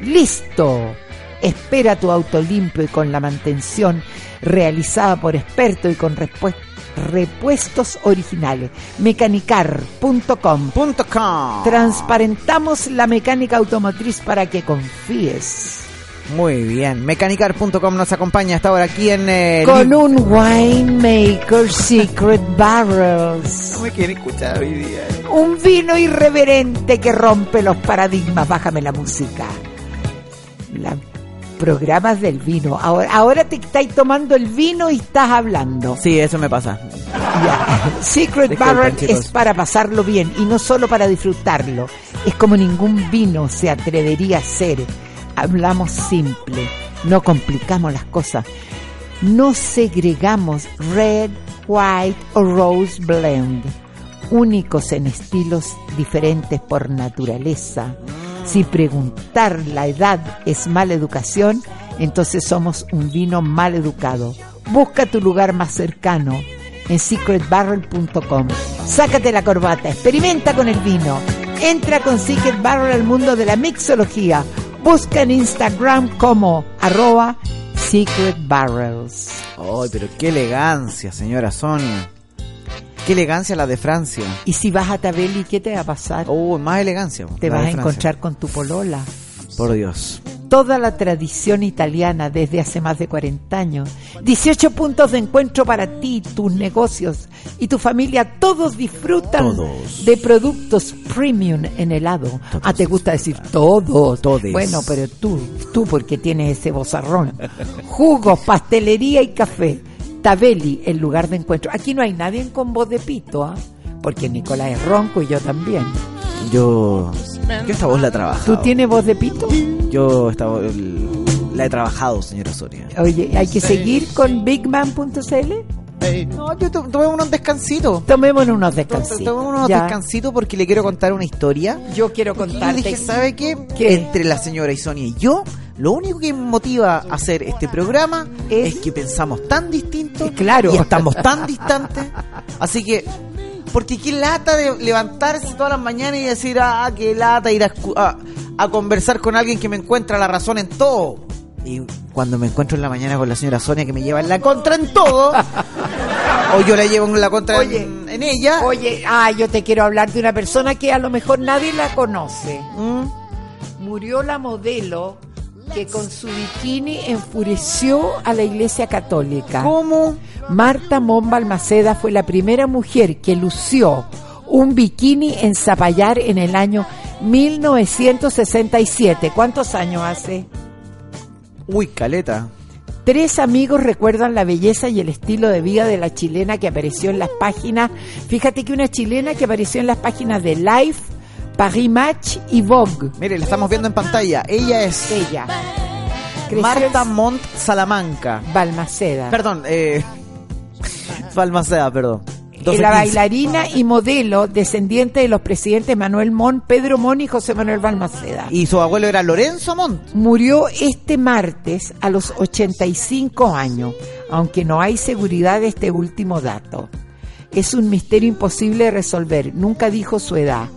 ¡Listo! Espera tu auto limpio y con la mantención realizada por experto y con repuestos originales. Mecanicar.com. Transparentamos la mecánica automotriz para que confíes. Muy bien. Mecanicar.com nos acompaña hasta ahora aquí en. eh, Con Lib- un winemaker Secret Barrels. No me quiere escuchar hoy día. eh. Un vino irreverente que rompe los paradigmas. Bájame la música. La- programas del vino. Ahora, ahora te estáis tomando el vino y estás hablando. Sí, eso me pasa. Secret Disculpen, Barrel chicos. es para pasarlo bien y no solo para disfrutarlo. Es como ningún vino se atrevería a ser. Hablamos simple, no complicamos las cosas. No segregamos red, white o rose blend, únicos en estilos diferentes por naturaleza. Si preguntar la edad es mala educación, entonces somos un vino mal educado. Busca tu lugar más cercano en secretbarrel.com. Sácate la corbata, experimenta con el vino. Entra con Secret Barrel al mundo de la mixología. Busca en Instagram como arroba Secret Barrels. Ay, pero qué elegancia, señora Sonia. Qué elegancia la de Francia. Y si vas a Tabeli, ¿qué te va a pasar? Oh, más elegancia. Te vas a Francia. encontrar con tu polola. Por Dios. Toda la tradición italiana desde hace más de 40 años. 18 puntos de encuentro para ti, tus negocios y tu familia. Todos disfrutan Todos. de productos premium en helado. Ah, te gusta decir todos. Todes. Bueno, pero tú, tú porque tienes ese bozarrón. Jugos, pastelería y café. Tabeli, el lugar de encuentro. Aquí no hay nadie con voz de pito, ¿ah? Porque Nicolás es ronco y yo también. Yo. Yo esta voz la he trabajado. ¿Tú tienes voz de pito? Yo esta voz el- la he trabajado, señora Sonia. Oye, hay que seguir con bigman.cl. No, yo to- tomémonos un descansito. Tomémonos unos To- descansitos. Tomémonos unos Ya. descansitos porque le quiero contar una historia. Yo quiero Y contarte. dije, ¿sabe qué? ¿Qué? Entre la señora y Sonia y yo, lo único que me motiva a hacer este programa es, que pensamos tan distintos Claro. y estamos tan distantes. Así que, porque qué lata de levantarse todas las mañanas y decir, ah, qué lata ir a, a, a conversar con alguien que me encuentra la razón en todo. Y cuando me encuentro en la mañana con la señora Sonia que me lleva en la contra en todo, o yo la llevo en la contra Oye, en, en ella, Oye, ah, yo te quiero hablar de una persona que a lo mejor nadie la conoce. ¿Mm? murió la modelo que con su bikini enfureció a la Iglesia Católica. ¿Cómo? Marta Mon Balmaceda fue la primera mujer que lució un bikini en Zapallar en el año 1967. ¿Cuántos años hace? Uy, caleta. Tres amigos recuerdan la belleza y el estilo de vida de la chilena que apareció en las páginas. Fíjate que una chilena que apareció en las páginas de Life, Paris Match y Vogue. Mire, la estamos viendo en pantalla. Ella es Ella. Marta en Montt Salamanca. Balmaceda. Perdón, eh. (laughs) Balmaceda, perdón. la 12-15. bailarina y modelo descendiente de los presidentes Manuel Mon, Pedro Mon y José Manuel Balmaceda. Y su abuelo era Lorenzo Montt. Murió este martes a los 85 años, aunque no hay seguridad de este último dato. Es un misterio imposible de resolver. Nunca dijo su edad.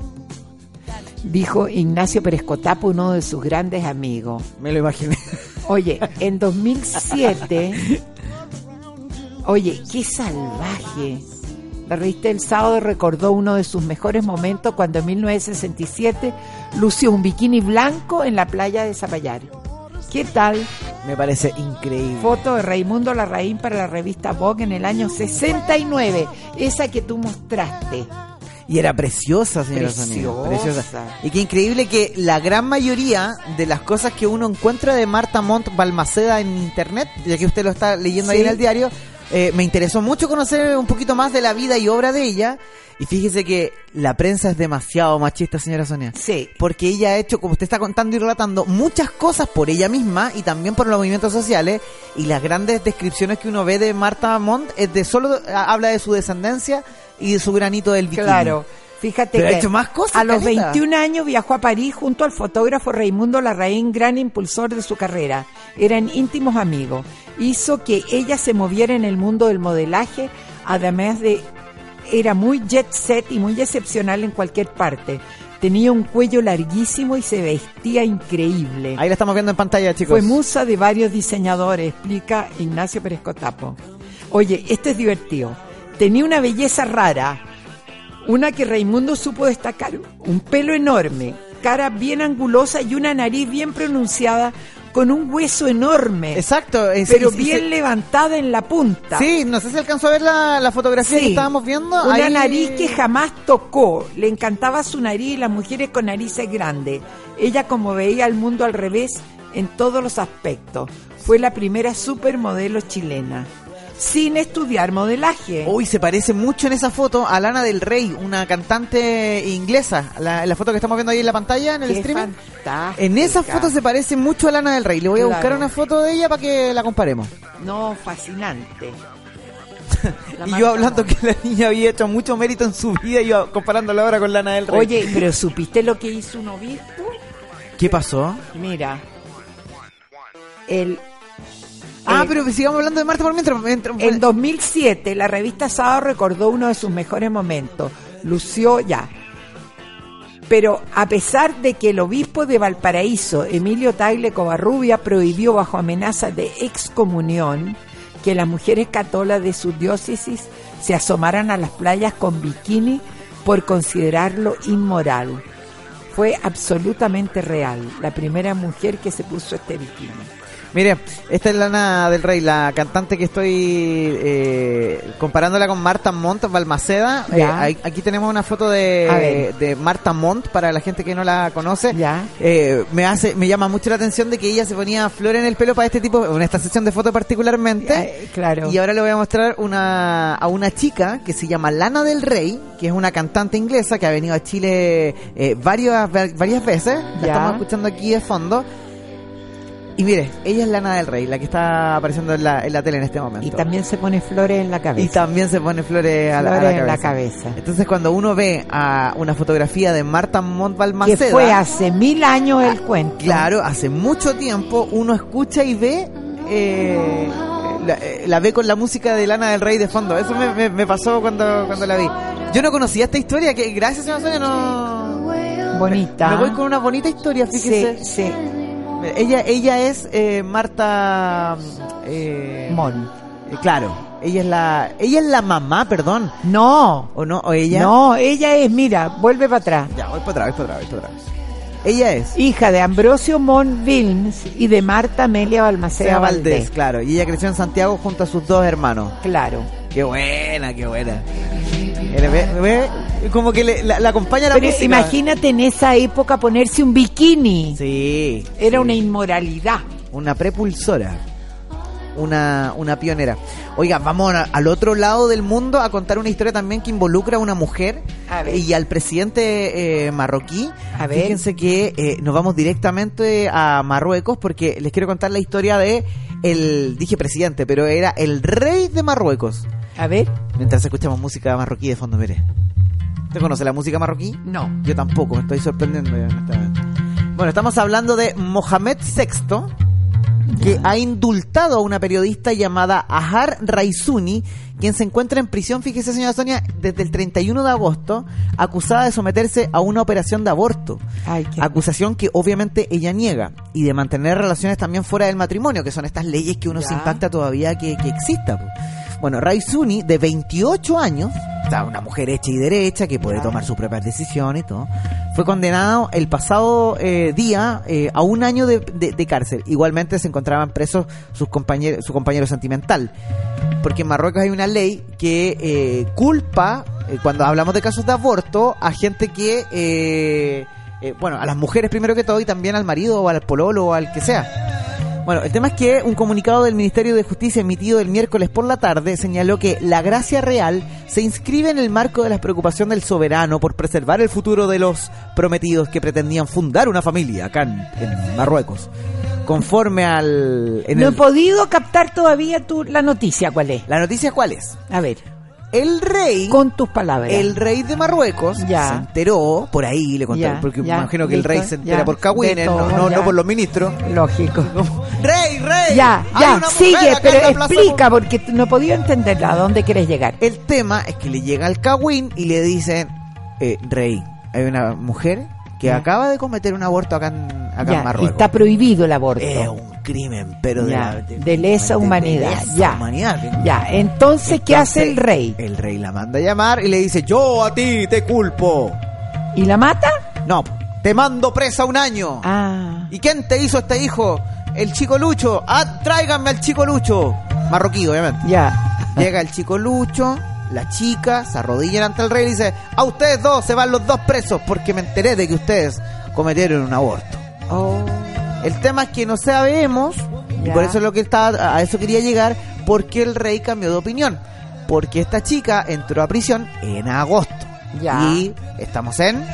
Dijo Ignacio Pérez Cotapo, uno de sus grandes amigos. Me lo imaginé. Oye, en 2007, oye, qué salvaje. La revista El Sábado recordó uno de sus mejores momentos cuando en 1967 lució un bikini blanco en la playa de Zapallar. ¿Qué tal? Me parece increíble. Foto de Raimundo Larraín para la revista Vogue en el año 69, esa que tú mostraste. Y era preciosa, señora Preciosa. Sonia. Preciosa. Y qué increíble que la gran mayoría de las cosas que uno encuentra de Marta Montt Balmaceda en internet, ya que usted lo está leyendo ahí en el diario, eh, me interesó mucho conocer un poquito más de la vida y obra de ella. Y fíjese que la prensa es demasiado machista, señora Sonia. Sí. Porque ella ha hecho, como usted está contando y relatando, muchas cosas por ella misma y también por los movimientos sociales. Y las grandes descripciones que uno ve de Marta Montt es de solo habla de su descendencia y de su granito del bikini. Claro. Fíjate Pero ha que hecho más cosas, a los Caleta. 21 años viajó a París junto al fotógrafo Raimundo Larraín, gran impulsor de su carrera. Eran íntimos amigos. Hizo que ella se moviera en el mundo del modelaje, además de era muy jet set y muy excepcional en cualquier parte. Tenía un cuello larguísimo y se vestía increíble. Ahí la estamos viendo en pantalla, chicos. Fue musa de varios diseñadores, explica Ignacio Pérez Cotapo. Oye, este es divertido. Tenía una belleza rara, una que Raimundo supo destacar, un pelo enorme, cara bien angulosa y una nariz bien pronunciada con un hueso enorme. Exacto. es- Pero bien levantada en la punta. Sí, no sé si alcanzó a ver la, la fotografía Sí. que estábamos viendo. Una Ahí- nariz que jamás tocó. Le encantaba su nariz y las mujeres con narices grandes. Ella como veía el mundo al revés en todos los aspectos. Fue la primera supermodelo chilena. Sin estudiar modelaje. Uy, se parece mucho en esa foto a Lana del Rey, una cantante inglesa. La, la foto que estamos viendo ahí en la pantalla, en el Qué streaming. fantástica. En esa foto se parece mucho a Lana del Rey. Le voy a buscar una foto de ella para que la comparemos. No, fascinante. (laughs) Y yo hablando que la niña había hecho mucho mérito en su vida y yo comparándola ahora con Lana del Rey. Oye, pero ¿supiste lo que hizo un obispo? ¿qué pasó? Mira. El, Ah, eh, pero sigamos hablando de Marta por mientras. mientras- En 2007, la revista Sábado recordó uno de sus mejores momentos. Lució ya. Pero a pesar de que el obispo de Valparaíso, Emilio Tagle Covarrubia, prohibió bajo amenaza de excomunión que las mujeres católicas de su diócesis se asomaran a las playas con bikini por considerarlo inmoral. Fue absolutamente real, la primera mujer que se puso este bikini. Mire, esta es Lana del Rey, la cantante que estoy eh, comparándola con Marta Montt Balmaceda. Eh, aquí tenemos una foto de, de Marta Montt para la gente que no la conoce. Eh, me hace, me llama mucho la atención de que ella se ponía flor en el pelo para este tipo, en esta sesión de fotos particularmente. Eh, claro. Y ahora le voy a mostrar una, a una chica que se llama Lana del Rey, que es una cantante inglesa que ha venido a Chile eh, varias, varias veces. La estamos escuchando aquí de fondo. Y mire, ella es Lana del Rey, la que está apareciendo en la, en la tele en este momento. Y también se pone flores en la cabeza. Y también se pone flores a la, a en la cabeza. Entonces cuando uno ve a una fotografía de Marta Montt que fue hace mil años el cuento. claro, hace mucho tiempo uno escucha y ve, eh, la, eh, la ve con la música de Lana del Rey de fondo. Eso me, me- me pasó cuando, cuando la vi. Yo no conocía esta historia, que gracias señora Sonia no... Bonita. Me voy con una bonita historia, fíjese. Sí, sí. Ella, ella es eh, Marta eh, Mon. eh, claro, ella es la, ella es la mamá, perdón, No. o no, o ella. No, ella es, mira, vuelve para atrás. Ya, voy para atrás, voy para atrás, voy para atrás. Ella es hija de Ambrosio Mon Vilms y de Marta Amelia Balmaceda. Valdés, claro. Y ella creció en Santiago junto a sus dos hermanos. Claro. Qué buena, qué buena. Mira, ve- ve, Como que le- la, la acompaña la Pero música. imagínate en esa época ponerse un bikini. Sí. Era una inmoralidad. Una prepulsora. Una, una pionera. Oiga, vamos a- al otro lado del mundo a contar una historia también que involucra a una mujer A y al presidente eh, marroquí. A ver. Fíjense que eh, nos vamos directamente a Marruecos porque les quiero contar la historia de el, dije presidente, pero era el rey de Marruecos. A ver. Mientras escuchamos música marroquí de fondo, mire. ¿Usted conoce la música marroquí? No. Yo tampoco, me estoy sorprendiendo. ya, honestamente. Bueno, estamos hablando de Mohamed VI, que ha indultado a una periodista llamada Ahar Raizuni, quien se encuentra en prisión, fíjese señora Sonia, desde el 31 de agosto, acusada de someterse a una operación de aborto. Ay, Acusación que obviamente ella niega. Y de mantener relaciones también fuera del matrimonio, que son estas leyes que uno se impacta todavía que, que exista. Bueno, Raizuni, de 28 años, o sea, una mujer hecha y derecha, que puede tomar sus propias decisiones y todo, fue condenado el pasado eh, día eh, a un año de, de- de cárcel. Igualmente se encontraban presos sus compañeros, su compañero sentimental. Porque en Marruecos hay una ley que eh, culpa, eh, cuando hablamos de casos de aborto, a gente que, eh, eh, bueno, a las mujeres primero que todo y también al marido o al pololo o al que sea. Bueno, el tema es que un comunicado del Ministerio de Justicia emitido el miércoles por la tarde señaló que la gracia real se inscribe en el marco de la preocupación del soberano por preservar el futuro de los prometidos que pretendían fundar una familia acá en, en Marruecos. Conforme al... en no el- he podido captar todavía tu, la noticia, ¿cuál es? ¿La noticia cuál es? A ver, El rey... con tus palabras. El rey de Marruecos Ya. se enteró, por ahí le conté, Ya, porque me ya, imagino que el rey se entera por cagüines, no, no, no por los ministros. Lógico. (laughs) ¡Rey, rey! Ya, ya, sigue, pero explica, porque no he podido entenderla. ¿A dónde quieres llegar? El tema es que le llega al Cagüín y le dicen, eh, rey, hay una mujer que acaba de cometer un aborto acá en, acá y Marruecos. está prohibido el aborto. Es un crimen, pero de, la- de lesa de humanidad, lesa ya. humanidad. Ya, entonces, ¿qué hace el rey? El rey la manda a llamar y le dice, yo a ti te culpo. ¿Y la mata? No, te mando presa un año. Ah, ¿Y quién te hizo este hijo? El chico Lucho. Ah, tráiganme al chico Lucho. Marroquí, obviamente. ya. Llega el chico Lucho, la chica, se arrodilla ante el rey y dice, a ustedes dos se van los dos presos porque me enteré de que ustedes cometieron un aborto. Oh, El tema es que no sabemos, y por eso es lo que estaba, a eso quería llegar, porque el rey cambió de opinión. Porque esta chica entró a prisión en agosto. Ya. Y estamos en...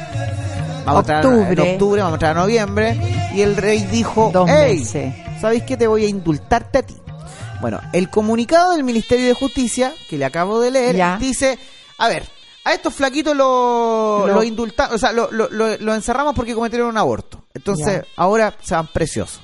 Vamos a entrar Octubre. en octubre, vamos a entrar en noviembre. Y el rey dijo, Dos hey, meses. ¿sabéis qué? Te voy a indultarte a ti. Bueno, el comunicado del Ministerio de Justicia, que le acabo de leer, Ya. dice, a ver, a estos flaquitos lo, Lo- lo indultamos, o sea, lo, lo- encerramos porque cometieron un aborto. Entonces, Ya. ahora se van preciosos.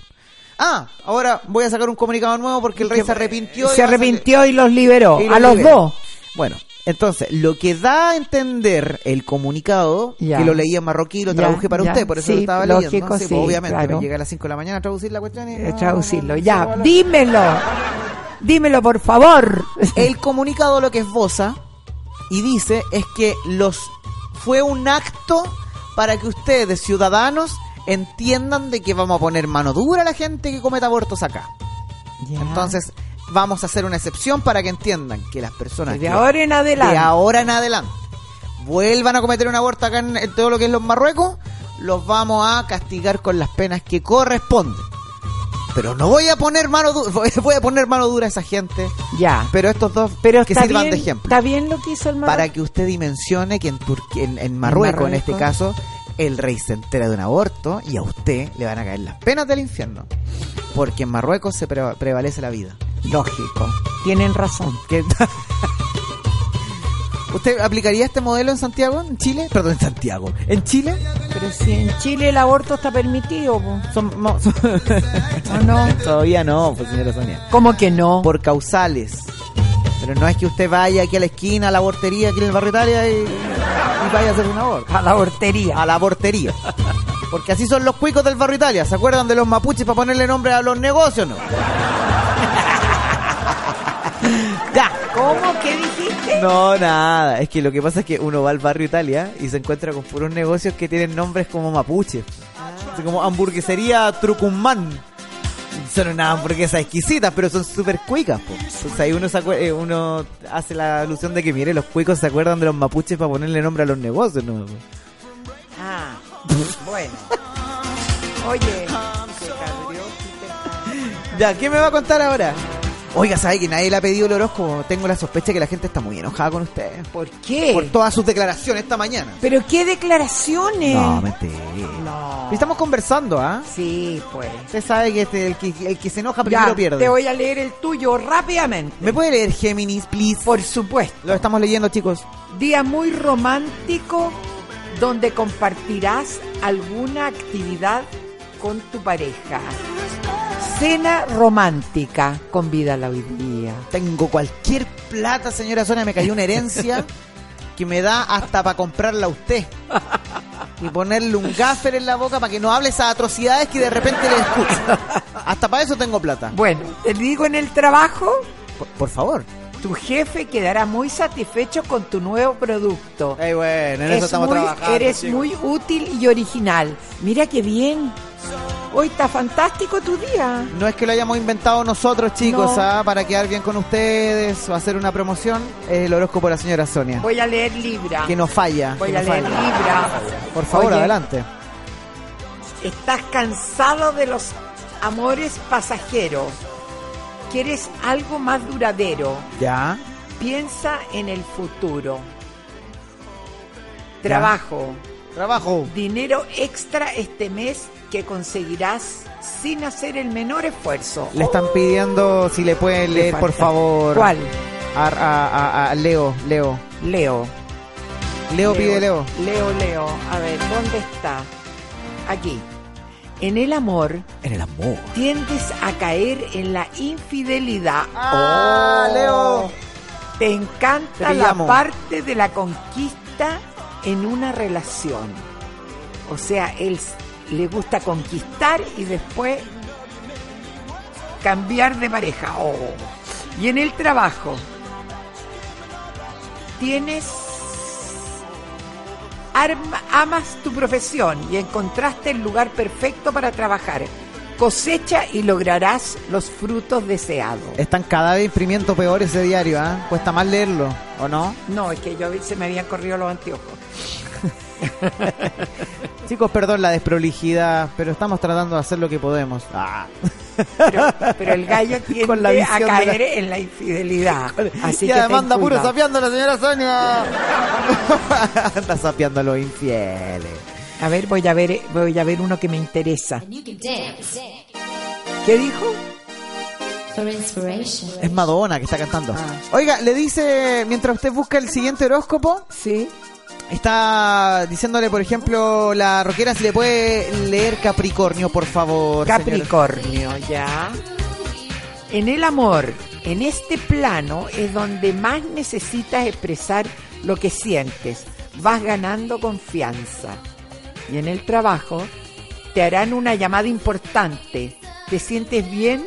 Ah, ahora voy a sacar un comunicado nuevo porque el rey Que- se arrepintió. y Se a arrepintió y los liberó. y a los liberó. dos. Bueno, entonces, lo que da a entender el comunicado, Ya. que lo leí en marroquí y lo Ya, traduje para usted, por eso sí, lo estaba lógico, leyendo. Sí, sí, pues, obviamente, claro. a las 5 de la mañana a traducir la cuestión y Eh, no, traducirlo. no, ya, dímelo. Dímelo, por favor. El comunicado lo que esboza y dice es que los fue un acto para que ustedes, ciudadanos, entiendan de que vamos a poner mano dura a la gente que cometa abortos acá. Entonces, vamos a hacer una excepción para que entiendan que las personas de que ahora en adelante. de ahora en adelante vuelvan a cometer un aborto acá en, en todo lo que es los Marruecos, los vamos a castigar con las penas que corresponden. Pero no voy a poner mano dura, (laughs) voy a poner mano dura a esa gente, Ya. pero estos dos Pero que sirvan bien, de ejemplo Está bien lo que hizo el Marruecos. para que usted dimensione que en, Turquía, en, en Marruecos, en este caso, el rey se entera de un aborto y a usted le van a caer las penas del infierno. Porque en Marruecos se preva- prevalece la vida. Lógico. Tienen razón. (laughs) ¿Qué- ¿Usted aplicaría este modelo en Santiago, en Chile? Perdón, en Santiago. ¿En Chile? Pero si en Chile el aborto está permitido, po. Son, son- (laughs) ¿o no? Todavía no, pues señora Sonia. ¿Cómo que no? Por causales. Pero no es que usted vaya aquí a la esquina, a la abortería, aquí en el barrio Italia y, y vaya a hacer un aborto. A la abortería. a la abortería. Porque así son los cuicos del barrio Italia. ¿Se acuerdan de los mapuches para ponerle nombre a los negocios no? ¿Cómo? ¿Qué dijiste? No, nada. Es que lo que pasa es que uno va al barrio Italia y se encuentra con puros negocios que tienen nombres como mapuches. Así como hamburguesería Trucumán. Son unas hamburguesas exquisitas, pero son súper cuicas, po. Entonces ahí uno, se eh, uno hace la alusión de que, mire, los cuicos se acuerdan de los mapuches para ponerle nombre a los negocios, ¿no? Ah, bueno. Oye, se cabrió, (laughs) Ya, ¿qué me va a contar ahora? Oiga, ¿sabe que nadie le ha pedido el horóscopo? Tengo la sospecha que la gente está muy enojada con usted. ¿Por qué? Por todas sus declaraciones esta mañana. ¿Pero qué declaraciones? No, mentira. No. Estamos conversando, ¿ah? Sí, pues. Usted sabe que este- el, que el que se enoja Ya, primero pierde. te voy a leer el tuyo rápidamente. ¿Me puede leer Géminis, please? Por supuesto. Lo estamos leyendo, chicos. Día muy romántico donde compartirás alguna actividad con tu pareja. Cena romántica, convídala hoy día. Tengo cualquier plata, señora Sonia, me cayó una herencia (laughs) que me da hasta para comprarla a usted. Y ponerle un gaffer en la boca para que no hable esas atrocidades que de repente le escucho. Hasta para eso tengo plata. Bueno, te digo en el trabajo, Por, por favor. tu jefe quedará muy satisfecho con tu nuevo producto. Bueno, en eso Es estamos muy- trabajando. eres chicos. muy útil y original. Mira qué bien. Hoy está fantástico tu día. No es que lo hayamos inventado nosotros, chicos, No. ¿ah? para quedar bien con ustedes o hacer una promoción. Es el horóscopo de la señora Sonia. Voy a leer Libra. Que no falla. Voy a no leer falla. Libra. Por favor, Oye, adelante. Estás cansado de los amores pasajeros. Quieres algo más duradero. Ya. Piensa en el futuro. Trabajo. Trabajo. Dinero extra este mes que conseguirás sin hacer el menor esfuerzo. Le están pidiendo si le pueden Le leer, por favor. ¿Cuál? A, a- a- a Leo, Leo. Leo. Leo pide Leo. Leo, Leo. A ver, ¿dónde está? Aquí. En el amor En el amor. tiendes a caer en la infidelidad. Ah, Oh. Leo. Te encanta Te la parte de la conquista en una relación. O sea, él s- le gusta conquistar y después cambiar de pareja. Oh. Y en el trabajo, tienes arma- amas tu profesión y encontraste el lugar perfecto para trabajar. Cosecha y lograrás los frutos deseados. Están cada vez imprimiendo peor ese diario, ¿ah? Cuesta más leerlo, ¿o no? No, es que yo se me habían corrido los anteojos. (laughs) Chicos, perdón la desprolijidad, pero estamos tratando de hacer lo que podemos. Ah. Pero, pero el gallo tiende (laughs) Con la a en la infidelidad. (laughs) Así y que además anda puro sapeando a la señora Sonia. anda sapeando a los infieles. A ver, voy a ver, voy a ver uno que me interesa. ¿Qué dijo? Es Madonna que está cantando. Ah. Oiga, le dice, mientras usted busca el siguiente horóscopo, Sí. Está diciéndole, por ejemplo, la roquera si le puede leer Capricornio, por favor. Capricornio, ya. En el amor, en este plano es donde más necesitas expresar lo que sientes. Vas ganando confianza. Y en el trabajo, te harán una llamada importante. Te sientes bien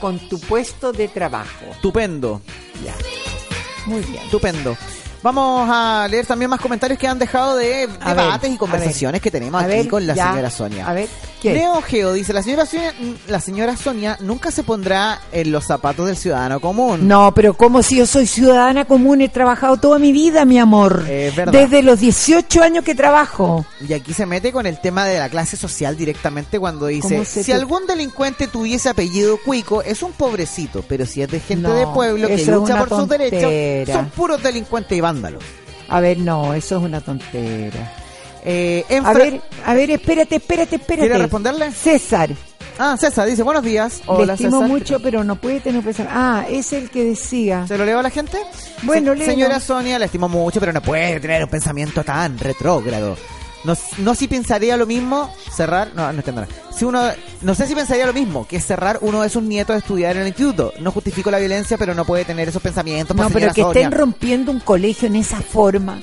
con tu puesto de trabajo. Estupendo, Ya. Muy bien. estupendo. Vamos a leer también más comentarios que han dejado de A debates ver, y conversaciones ver. que tenemos aquí ver, con la ya. señora Sonia. A ver, ¿qué? Leo Geo dice, la señora Sonia, la señora Sonia nunca se pondrá en los zapatos del ciudadano común. No, pero como si yo soy ciudadana común, he trabajado toda mi vida, mi amor. Es verdad. Desde los 18 años que trabajo. Y aquí se mete con el tema de la clase social directamente cuando dice, ¿Cómo se si te- algún delincuente tuviese apellido cuico, es un pobrecito, pero si es de gente No, de pueblo que lucha por sus derechos, son puros delincuentes y vándalos. A ver, no, eso es una tontera. Eh, en A ver, a ver, espérate, espérate, espérate. ¿Quiere responderle? César, Ah, César dice, buenos días. le Hola, estimo César. mucho, pero no puede tener pensamiento. Ah, es el que decía. ¿Se lo leo a la gente? Bueno, Se-. Señora Sonia, la estimo mucho, pero no puede tener un pensamiento tan retrógrado. No, no si pensaría lo mismo cerrar, no, no entiendo nada. Si uno, no sé si pensaría lo mismo, que cerrar uno de sus nietos a estudiar en el instituto. No justifico la violencia, pero no puede tener esos pensamientos. No, pues, pero señora que Sonia. estén rompiendo un colegio en esa forma.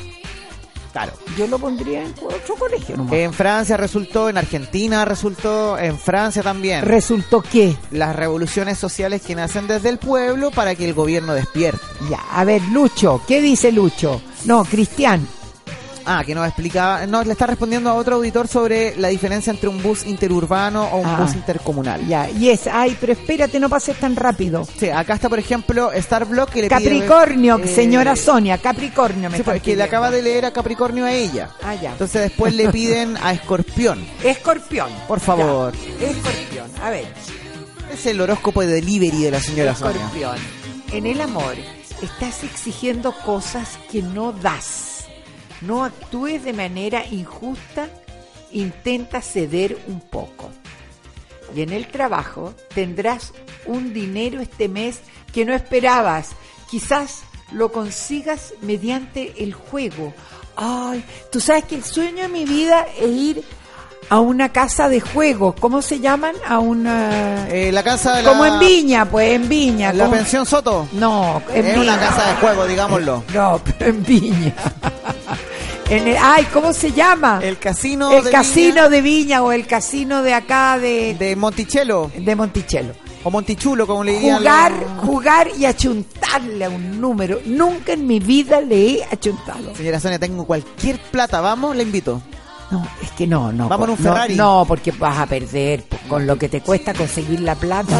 Claro. Yo lo pondría en otro colegio nomás. En Francia resultó, en Argentina resultó, en Francia también. ¿Resultó qué? las revoluciones sociales que nacen desde el pueblo para que el gobierno despierte. Ya, a ver, Lucho, ¿qué dice Lucho? No, Cristian. Ah, que nos explicaba, no, le está respondiendo a otro auditor sobre la diferencia entre un bus interurbano o un Ah. bus intercomunal. Ya, y es, ay, pero espérate, no pases tan rápido. Sí, acá está, por ejemplo, Starblock que le pide- Capricornio, eh, señora Sonia, Capricornio me sí, están pues, que le acaba de leer a Capricornio a ella. Ah, ya. Entonces después le piden a Escorpión. (laughs) Escorpión. Por favor. Ya, Escorpión, a ver. Es el horóscopo de delivery de la señora Sonia. Escorpión. En el amor, estás exigiendo cosas que no das. No actúes de manera injusta, intenta ceder un poco. Y en el trabajo tendrás un dinero este mes que no esperabas. Quizás lo consigas mediante el juego. Ay, tú sabes que el sueño de mi vida es ir a una casa de juegos. ¿Cómo se llaman? A una... Eh, la casa de la... Como en Viña, pues en Viña. ¿La como- pensión Soto? No, en Es una Viña. casa de juego, digámoslo. No, pero en Viña. En el- ay, ¿cómo se llama? El casino El de casino de Viña o el casino de acá de, De Monticello. de Monticello. O Montichulo, como le dirían. Jugar, jugar y achuntarle a un número. Nunca en mi vida le he achuntado. Señora Sonia, tengo cualquier plata, vamos, le invito. No, es que no, no. Vamos en un Ferrari. No, porque vas a perder pues, con lo que te cuesta conseguir la plata. (laughs) (laughs)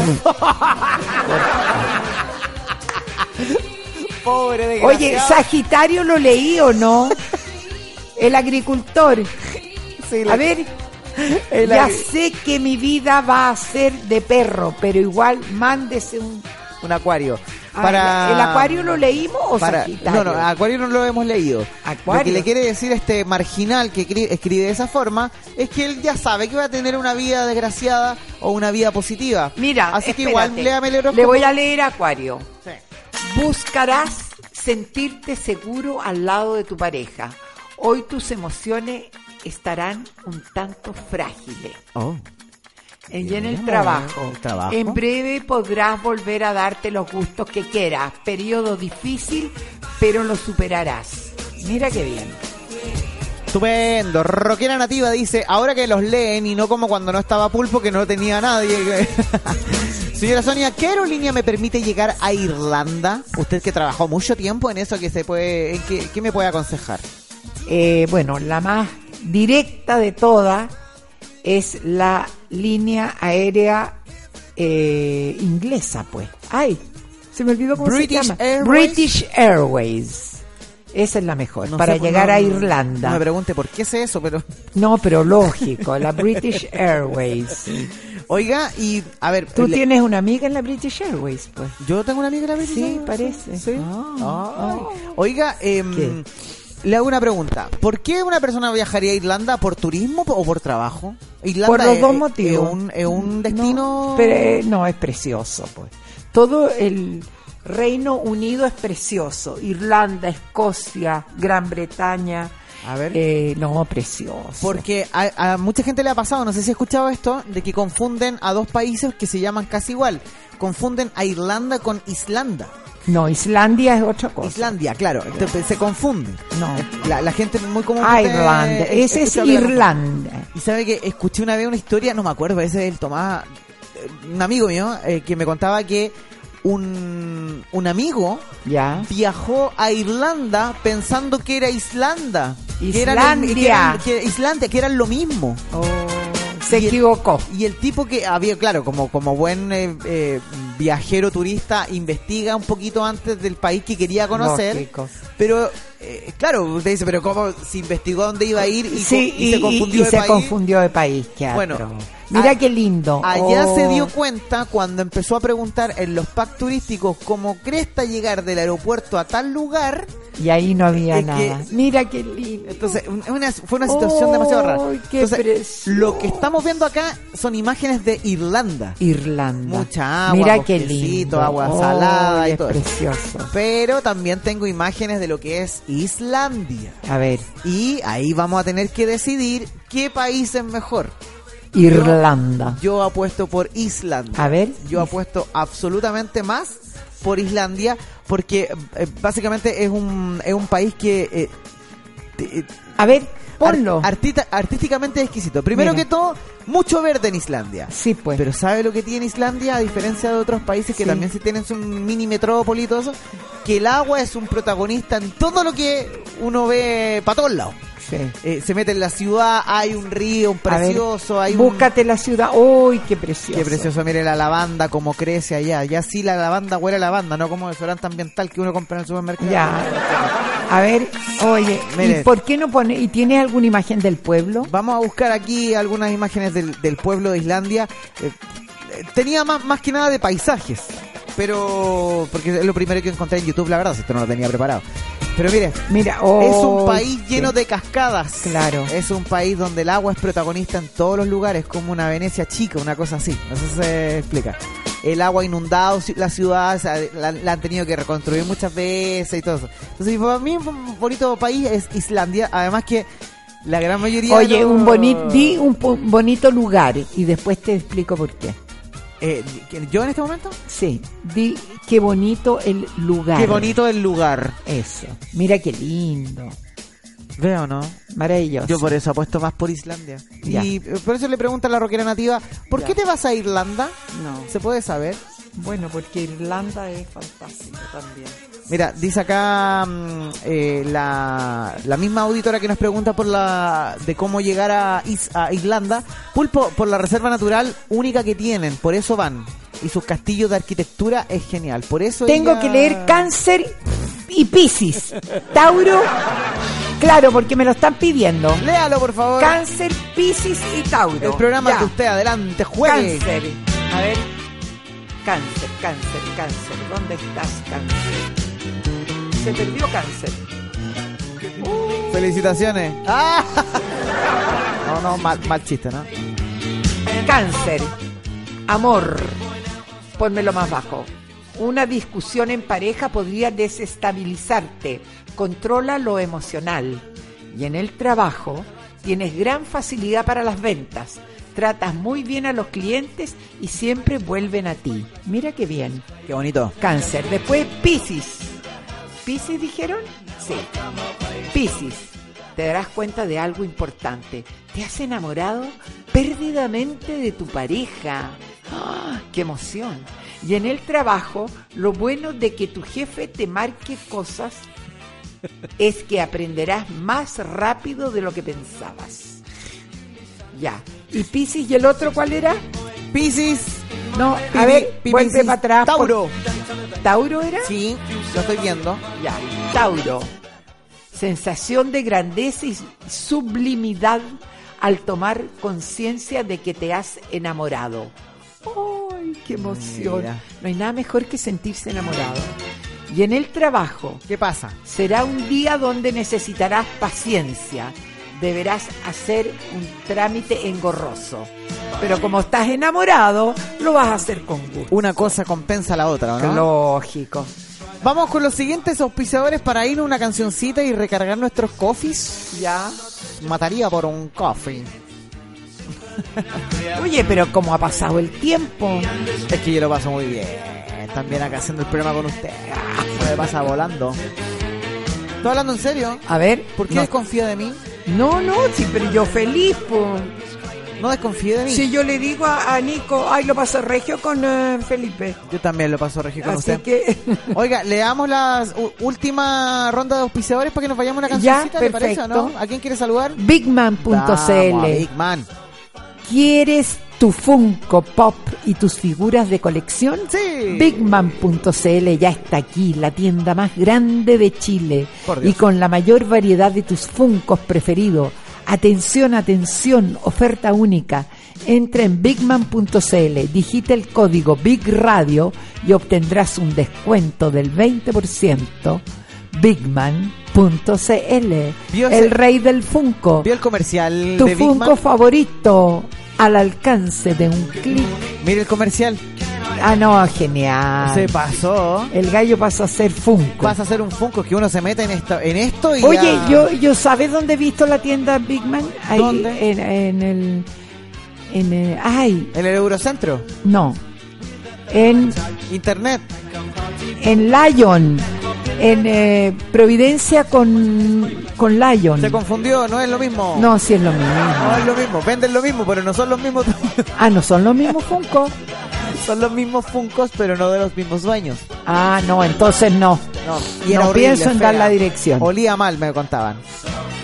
Pobre Oye, Sagitario lo leí o no? El agricultor. A ver, El ya agri- sé que mi vida va a ser de perro, pero igual mándese un... Un acuario. Ah, para... ¿El acuario lo leímos o para- Sagitario? No, no, Acuario no lo hemos leído. Acuario. Lo que le quiere decir este marginal que cri- escribe de esa forma es que él ya sabe que va a tener una vida desgraciada o una vida positiva. Mira, así que igual léame el horóscopo. Le voy a leer Acuario. Buscarás sentirte seguro al lado de tu pareja. Hoy tus emociones estarán un tanto frágiles. Oh. Y en el Bien, trabajo. el trabajo. En breve podrás volver a darte los gustos que quieras. Periodo difícil, pero lo superarás. Mira qué bien. Estupendo. Roquera Nativa dice, ahora que los leen y no como cuando no estaba Pulpo que no tenía nadie. (laughs) Señora Sonia, ¿qué aerolínea me permite llegar a Irlanda? Usted que trabajó mucho tiempo en eso, que se puede, qué, ¿qué me puede aconsejar? Eh, bueno, la más directa de todas es la línea aérea eh, inglesa, pues. Ay, se me olvidó cómo British se llama. Airways. British Airways. Esa es la mejor, No para sé, llegar no- a No Irlanda. me pregunte por qué sé eso, pero... No, pero lógico, la British (laughs) Airways. Oiga, y a ver... Tú le- tienes una amiga en la British Airways, pues. Yo tengo una amiga en la British Sí, Airways, parece. Sí. Ah, Ay. Oiga, em, ¿Qué? Le hago una pregunta. ¿Por qué una persona viajaría a Irlanda? ¿Por turismo o por trabajo? Irlanda Por los es- dos es- motivos. Es un, es un destino... Pero, eh, no, es precioso, pues. Todo el Reino Unido es precioso. Irlanda, Escocia, Gran Bretaña. A ver. Eh, no, precioso. Porque a, a mucha gente le ha pasado, no sé si ha escuchado esto, de que confunden a dos países que se llaman casi igual. Confunden a Irlanda con Islanda. No, Islandia es otra cosa. Islandia, claro. Se confunde. No. La, la gente muy común. Irlanda. Ese es Irlanda. Y sabe que escuché una vez una historia, no me acuerdo, ese es el Tomás, un amigo mío, eh, que me contaba que un, un amigo Ya. viajó a Irlanda pensando que era Islanda. Que eran que Islandia. eran- que- Islandia, que eran lo mismo. Se Y el- equivocó. Y el tipo que había, claro, como, como buen eh, eh, viajero turista, investiga un poquito antes del país que quería conocer. Lógico. Pero, eh, claro, usted dice, pero ¿cómo se investigó dónde iba a ir y, Sí, co- y se confundió y de se país? confundió de país. Bueno. Mira a- qué lindo. Allá Oh. se dio cuenta cuando empezó a preguntar en los packs turísticos cómo cresta llegar del aeropuerto a tal lugar. Y ahí no había Es que- nada. Mira qué lindo. Entonces, una- fue una situación demasiado rara. Qué Entonces, lo que estamos viendo acá son imágenes de Irlanda. Irlanda. Mucha agua, Mira qué lindo. agua salada y es todo precioso. Pero también tengo imágenes de lo que es Islandia. A ver, Y ahí vamos a tener que decidir qué país es mejor. Irlanda. Yo apuesto por Islandia. A ver. Yo apuesto absolutamente más por Islandia porque eh, básicamente es un, es un país que... eh, te- eh, A ver, ponlo. ar- artista- artísticamente exquisito. Primero Mira. que todo, mucho verde en Islandia. Sí, pues. Pero ¿sabe lo que tiene Islandia? A diferencia de otros países que Sí. también sí tienen su mini metrópoli y todo eso, que el agua es un protagonista en todo lo que uno ve para todos lados. Sí. Eh, se mete en la ciudad, hay un río, un A ver, precioso, hay un... Búscate la ciudad. ¡Uy, qué precioso! Qué precioso, mire la lavanda como crece allá. Ya sí la lavanda huele a lavanda, no como desodorante ambiental que uno compra en el supermercado. Ya. A ver, oye, Mire. ¿y por qué no pone? ¿Y tiene alguna imagen del pueblo? Vamos a buscar aquí algunas imágenes del, del pueblo de Islandia. Eh, eh, tenía más, más que nada de paisajes, pero porque es lo primero que encontré en YouTube, la verdad, si esto no lo tenía preparado. Pero mire, Mira, es oh, un país lleno sí. de cascadas. Claro. Es un país donde el agua es protagonista en todos los lugares, como una Venecia chica, una cosa así. No sé si se explica. El agua ha inundado la ciudad, o sea, la, la han tenido que reconstruir muchas veces y todo eso. Entonces, para mí un bonito país es Islandia, además que la gran mayoría Oye, de los- un bonito, di un bonito lugar y después te explico por qué. Eh, ¿Yo en este momento? Sí, di qué bonito el lugar. Qué bonito el lugar. Eso. Mira qué lindo. Veo, ¿no? Maravilloso. Yo por eso apuesto más por Islandia. Ya. Y por eso le pregunta a la roquera nativa, ¿por Ya. qué te vas a Irlanda? No. ¿Se puede saber? Bueno, porque Irlanda es fantástico también. Mira, dice acá mm, eh, la, la misma auditora que nos pregunta por la de cómo llegar a, Is- a Irlanda, Pulpo, por la reserva natural única que tienen, por eso van. Y sus castillos de arquitectura es genial, por eso Tengo ella- que leer Cáncer y Piscis. Tauro, claro, porque me lo están pidiendo. Léalo, por favor. Cáncer, Piscis y Tauro. El programa Ya. de usted, adelante, juegue. Cáncer. A ver. Cáncer, cáncer, cáncer. ¿Dónde estás, cáncer? Se perdió cáncer. Felicitaciones. ¡Ah! No, no, mal, mal chiste, ¿no? Cáncer. Amor. Pónmelo más bajo. Una discusión en pareja podría desestabilizarte. Controla lo emocional. Y en el trabajo tienes gran facilidad para las ventas. Tratas muy bien a los clientes y siempre vuelven a ti. Mira qué bien. Qué bonito. Cáncer. Después Piscis. ¿Piscis dijeron? Sí. Piscis. Te darás cuenta de algo importante. Te has enamorado perdidamente de tu pareja. ¡Ah! ¡Qué emoción! Y en el trabajo, lo bueno de que tu jefe te marque cosas es que aprenderás más rápido de lo que pensabas. Ya. ¿Y Piscis y el otro cuál era? Piscis. No, a ver, vuelve para atrás. por- Tauro. ¿Tauro era? Sí, lo estoy viendo. Ya, Tauro. Sensación de grandeza y sublimidad al tomar conciencia de que te has enamorado. ¡Ay, qué emoción! Mira. No hay nada mejor que sentirse enamorado. Y en el trabajo ¿Qué pasa? será un día donde necesitarás paciencia. Deberás hacer un trámite engorroso. Pero como estás enamorado, lo vas a hacer con gusto. Una cosa compensa a la otra, ¿no? Lógico. Vamos con los siguientes auspiciadores para ir a una cancioncita y recargar nuestros coffees. Ya. Mataría por un coffee. (laughs) Oye, pero como ha pasado el tiempo. Es que yo lo paso muy bien. También acá haciendo el programa con usted. Ah, Se me pasa volando. ¿Estoy hablando en serio? A ver, ¿Por qué no, desconfía de mí? No, no, sí, pero yo feliz, po. No desconfíe de mí. Si yo le digo a, a Nico, ay, lo paso regio con eh, Felipe. Yo también lo paso regio con Así usted. que, (laughs) Oiga, le damos la u- última ronda de auspiciadores para que nos vayamos a una Ya, cancioncita, ¿le parece o perfecto. no? ¿A quién quiere saludar? Vamos Bigman.cl. Big Man. ¿Quieres tu Funko Pop y tus figuras de colección? Sí. Bigman.cl ya está aquí, la tienda más grande de Chile Por Dios. y con la mayor variedad de tus Funcos preferidos. Atención, atención, oferta única. Entra en bigman.cl, digita el código Big Radio y obtendrás un descuento del 20%. Bigman.cl, el rey del Funko. ¿Vio el comercial Tu de Big Funko Man? favorito al alcance de un clic. Mire el comercial. Ah, no, genial. Se pasó. El gallo pasó a ser Funko. Vas a hacer un Funko que uno se mete en esto, en esto y Oye, ya- yo, yo ¿sabes dónde he visto la tienda Big Man? Ahí, ¿Dónde? En, en el... En el- ay, En el Eurocentro. no. En, Internet. en Lion. En eh, Providencia con, con Lion. Se confundió, no es lo mismo. No, sí es lo mismo. No es lo mismo. Venden lo mismo, pero no son los mismos. Ah, no son los mismos Funko. son los mismos Funkos, pero no de los mismos dueños. Ah, no, entonces no. No, No horrible, pienso en dar la dirección. Olía mal, me contaban.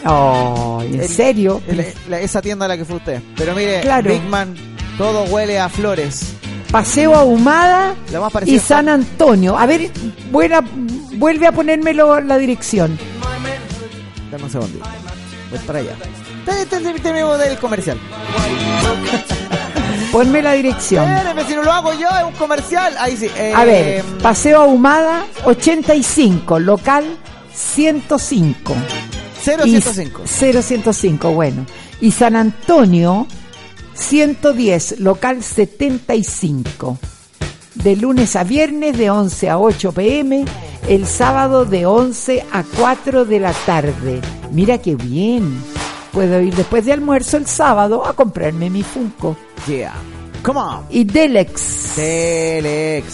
Oh, ¿en El- serio? el- la- esa tienda a la que fue usted. Pero mire, Claro. Big Man, todo huele a flores. Paseo Ahumada y San Antonio. A ver, buena- vuelve a ponérmelo la dirección. Dame un segundito. Voy para allá. Te- te- te- Tenemos del comercial. (laughs) Ponme la dirección. Espéreme, si no lo hago yo, es un comercial. Ahí sí. eh, A ver, Paseo Ahumada 85, local 105. 0105. Y- 0105, bueno. Y San Antonio 110, local 75. De lunes a viernes de 11 a 8 pm, el sábado de 11 a 4 de la tarde. Mira qué bien. Puedo ir después de almuerzo el sábado a comprarme mi Funko. Yeah. Come on. Y Delex. Delex.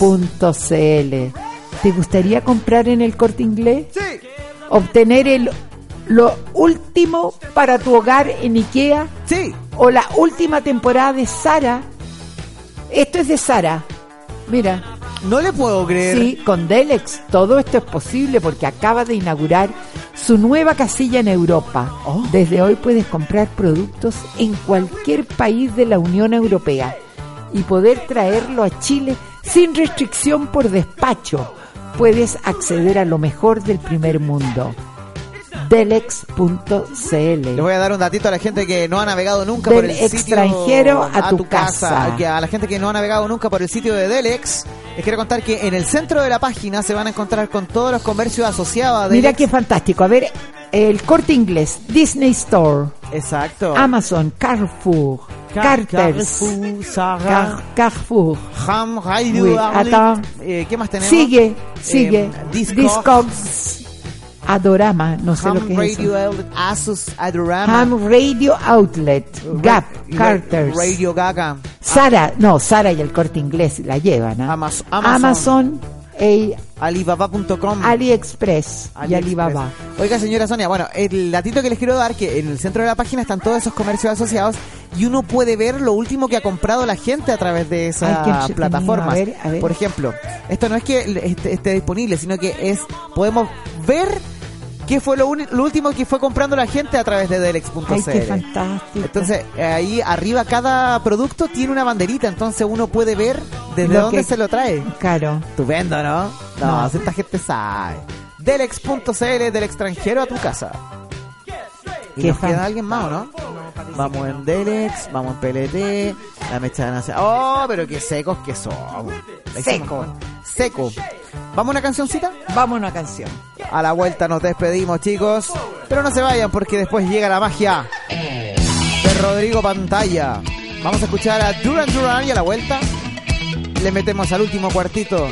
¿Te gustaría comprar en el corte inglés? Sí. Obtener el, lo último para tu hogar en IKEA. Sí. O la última temporada de Sara. Esto es de Sara. Mira. No le puedo creer. Sí, con Delex todo esto es posible porque acaba de inaugurar su nueva casilla en Europa. Oh. Desde hoy puedes comprar productos en cualquier país de la Unión Europea y poder traerlo a Chile sin restricción por despacho. Puedes acceder a lo mejor del primer mundo. Delex.cl Le voy a dar un datito a la gente que no ha navegado nunca Del por el sitio extranjero a tu casa. Que A la gente que no ha navegado nunca por el sitio de Delex, les quiero contar que en el centro de la página se van a encontrar con todos los comercios asociados a Mira Delex. qué fantástico. A ver, el corte inglés, Disney Store, Exacto. Amazon, Carrefour, Car- Carters, Carrefour, Car- Carrefour. Ham, Radio, Oui. Eh, ¿Qué más tenemos? Sigue, sigue. Eh, Discogs, Discogs, Adorama, no sé Ham lo que es Radio eso. Outlet, Asus, Adorama. Ham Radio Outlet, Gap, Ra- Carters, Radio Gaga. Sara, no, Sara y el corte inglés la llevan. Amaz- Amazon, Amazon. Alibaba.com. AliExpress y. Alibaba. Oiga, señora Sonia, bueno, el datito que les quiero dar, que en el centro de la página están todos esos comercios asociados y uno puede ver lo último que ha comprado la gente a través de esas plataformas. A ver, a ver. Por ejemplo, esto no es que esté, esté disponible, sino que es podemos ver qué fue lo, último que fue comprando la gente a través de Delex.cl. Ay, qué fantástico. Entonces, ahí arriba cada producto tiene una banderita, entonces uno puede ver desde Lo dónde que- se lo trae. Claro. Estupendo, ¿no? No, No. esta gente sabe. Delex.cl del extranjero a tu casa. ¿Y nos queda alguien más o no? Vamos en Delex, vamos en PLT, la mecha de nace- ¡Oh, pero qué secos que hicimos Seco. Seco. ¿Vamos a una cancioncita? Vamos a una canción. A la vuelta nos despedimos, chicos. Pero no se vayan porque después llega la magia de Rodrigo Pantalla. Vamos a escuchar a Duran Duran y a la vuelta le metemos al último cuartito.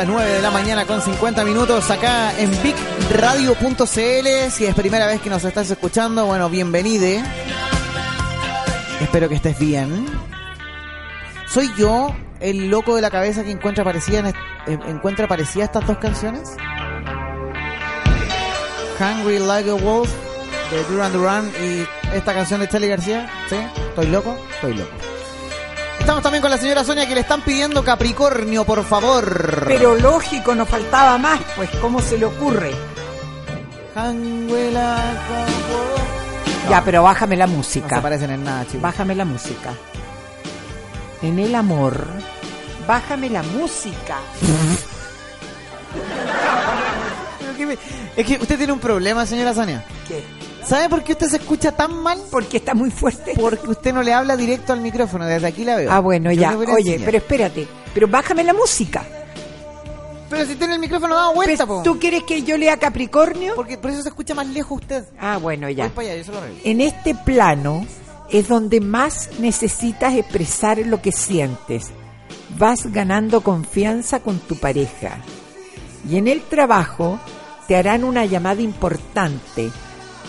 Las 9 de la mañana con 50 minutos acá en bigradio.cl. Si es primera vez que nos estás escuchando, bueno, bienvenide. Espero que estés bien. ¿Soy yo el loco de la cabeza que encuentra parecida, en est- eh, encuentra parecida estas dos canciones? Hungry Like a Wolf de Duran Duran y esta canción de Charlie García. ¿Sí? ¿Estoy loco? Estoy loco. Estamos también con la señora Sonia que le están pidiendo Capricornio, por favor. Pero lógico, nos faltaba más, pues, ¿cómo se le ocurre? Wolf. Ya, pero bájame la No música. se parecen en nada, chicos. Bájame la música. En el amor, bájame la música. (laughs) Es que usted tiene un problema, señora Sonia. ¿Qué? ¿Sabe por qué usted se escucha tan mal? Porque está muy fuerte. Porque usted no le habla directo al micrófono. Desde aquí la veo. Ah, bueno, Yo ya. Oye, enseñar. pero espérate. Pero bájame la música. Pero si tiene el micrófono dado vuelta, Pues, po. ¿Tú quieres que yo lea Capricornio? Porque por eso se escucha más lejos usted. Ah, bueno, ya. Voy para allá, yo se lo. En este plano es donde más necesitas expresar lo que sientes. Vas ganando confianza con tu pareja. Y en el trabajo te harán una llamada importante.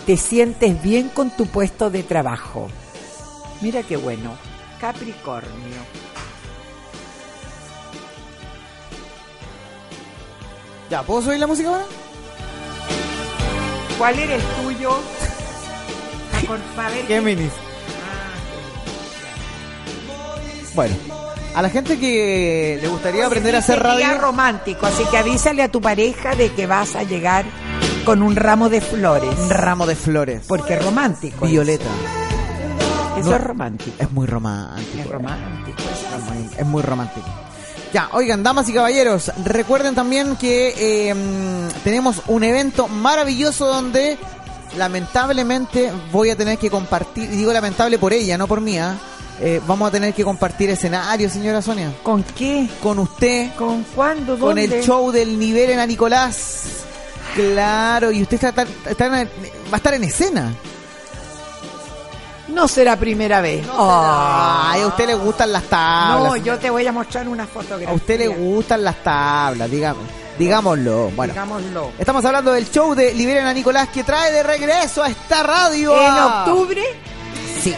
Te sientes bien con tu puesto de trabajo. Mira qué bueno. Capricornio. Ya, ¿puedo subir la música ahora? ¿Cuál era el tuyo? Por favor. Géminis. Bueno, a la gente que le gustaría aprender a hacer radio. romántico, así que avísale a tu pareja de que vas a llegar con un ramo de flores. Un ramo de flores. Porque es romántico. Violeta. Eso, No. es romántico. Es muy romántico. Es romántico. Es muy, es muy romántico. Ya, oigan, damas y caballeros, recuerden también que eh, mm, tenemos un evento maravilloso donde lamentablemente voy a tener que compartir, y digo lamentable por ella, no por mía, eh, vamos a tener que compartir escenario, señora Sonia. ¿Con qué? Con usted, ¿Con cuándo? con ¿Dónde? el show del nivel en Nicolás. Claro, y usted está, está- va a estar en escena. No será primera vez. Ay, a usted le gustan las tablas. no, yo te voy a mostrar una fotografía. A usted le gustan las tablas, digamos, digámoslo. Bueno, Digámoslo. estamos hablando del show de Liberen a Nicolás que trae de regreso a esta radio. ¿En a- octubre? Sí.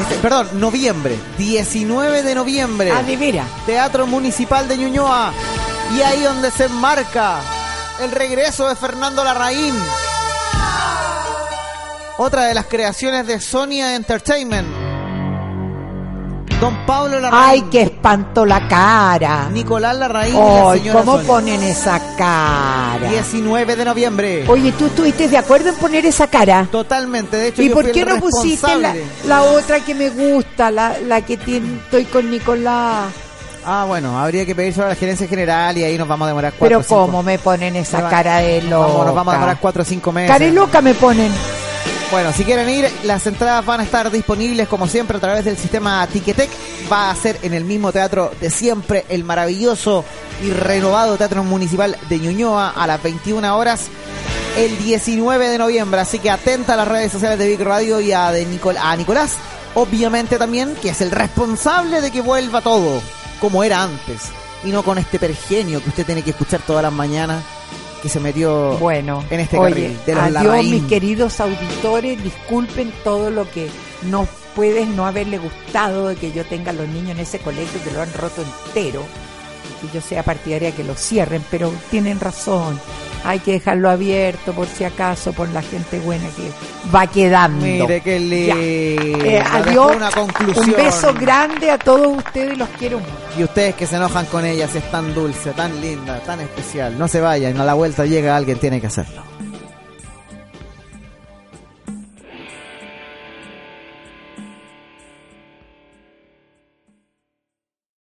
Este, perdón, noviembre. 19 de noviembre. Ah, de veras. Teatro Municipal de Ñuñoa. Y ahí donde se enmarca el regreso de Fernando Larraín. Otra de las creaciones de Sonia Entertainment. Don Pablo Larraín. Ay, qué espanto la cara. Nicolás Larraín y la Ay, señora ¿cómo Sonia. ponen esa cara? 19 de noviembre. Oye, ¿tú estuviste de acuerdo en poner esa cara? Totalmente, de hecho ¿Y yo por fui qué el no pusiste la, otra que me gusta, la, la que tiene, estoy con Nicolás? Ah, bueno, habría que pedir a la gerencia general y ahí nos vamos a demorar cuatro Pero cinco- ¿cómo me ponen esa va- cara de loca? vamos, nos vamos a demorar cuatro o cinco meses. Cara de loca me ponen. Bueno, si quieren ir, las entradas van a estar disponibles como siempre a través del sistema Ticketek. Va a ser en el mismo teatro de siempre, el maravilloso y renovado Teatro Municipal de Ñuñoa a las 21 horas el 19 de noviembre. Así que atenta a las redes sociales de Big Radio y a, de Nicol- a Nicolás, obviamente también, que es el responsable de que vuelva todo como era antes. Y no con este pergenio que usted tiene que escuchar todas las mañanas que se metió Bueno, en este oye, carril de los adiós Larraín. mis queridos auditores, disculpen todo lo que no puedes no haberle gustado de que yo tenga a los niños en ese colegio que lo han roto entero y que yo sea partidaria que lo cierren, pero tienen razón. Hay que dejarlo abierto por si acaso, por la gente buena que va quedando. Mire qué lindo. Eh, adiós. una conclusión. Un beso grande a todos ustedes, los quiero mucho. Y ustedes que se enojan con ella, si es tan dulce, tan linda, tan especial, no se vayan, a la vuelta llega alguien, tiene que hacerlo.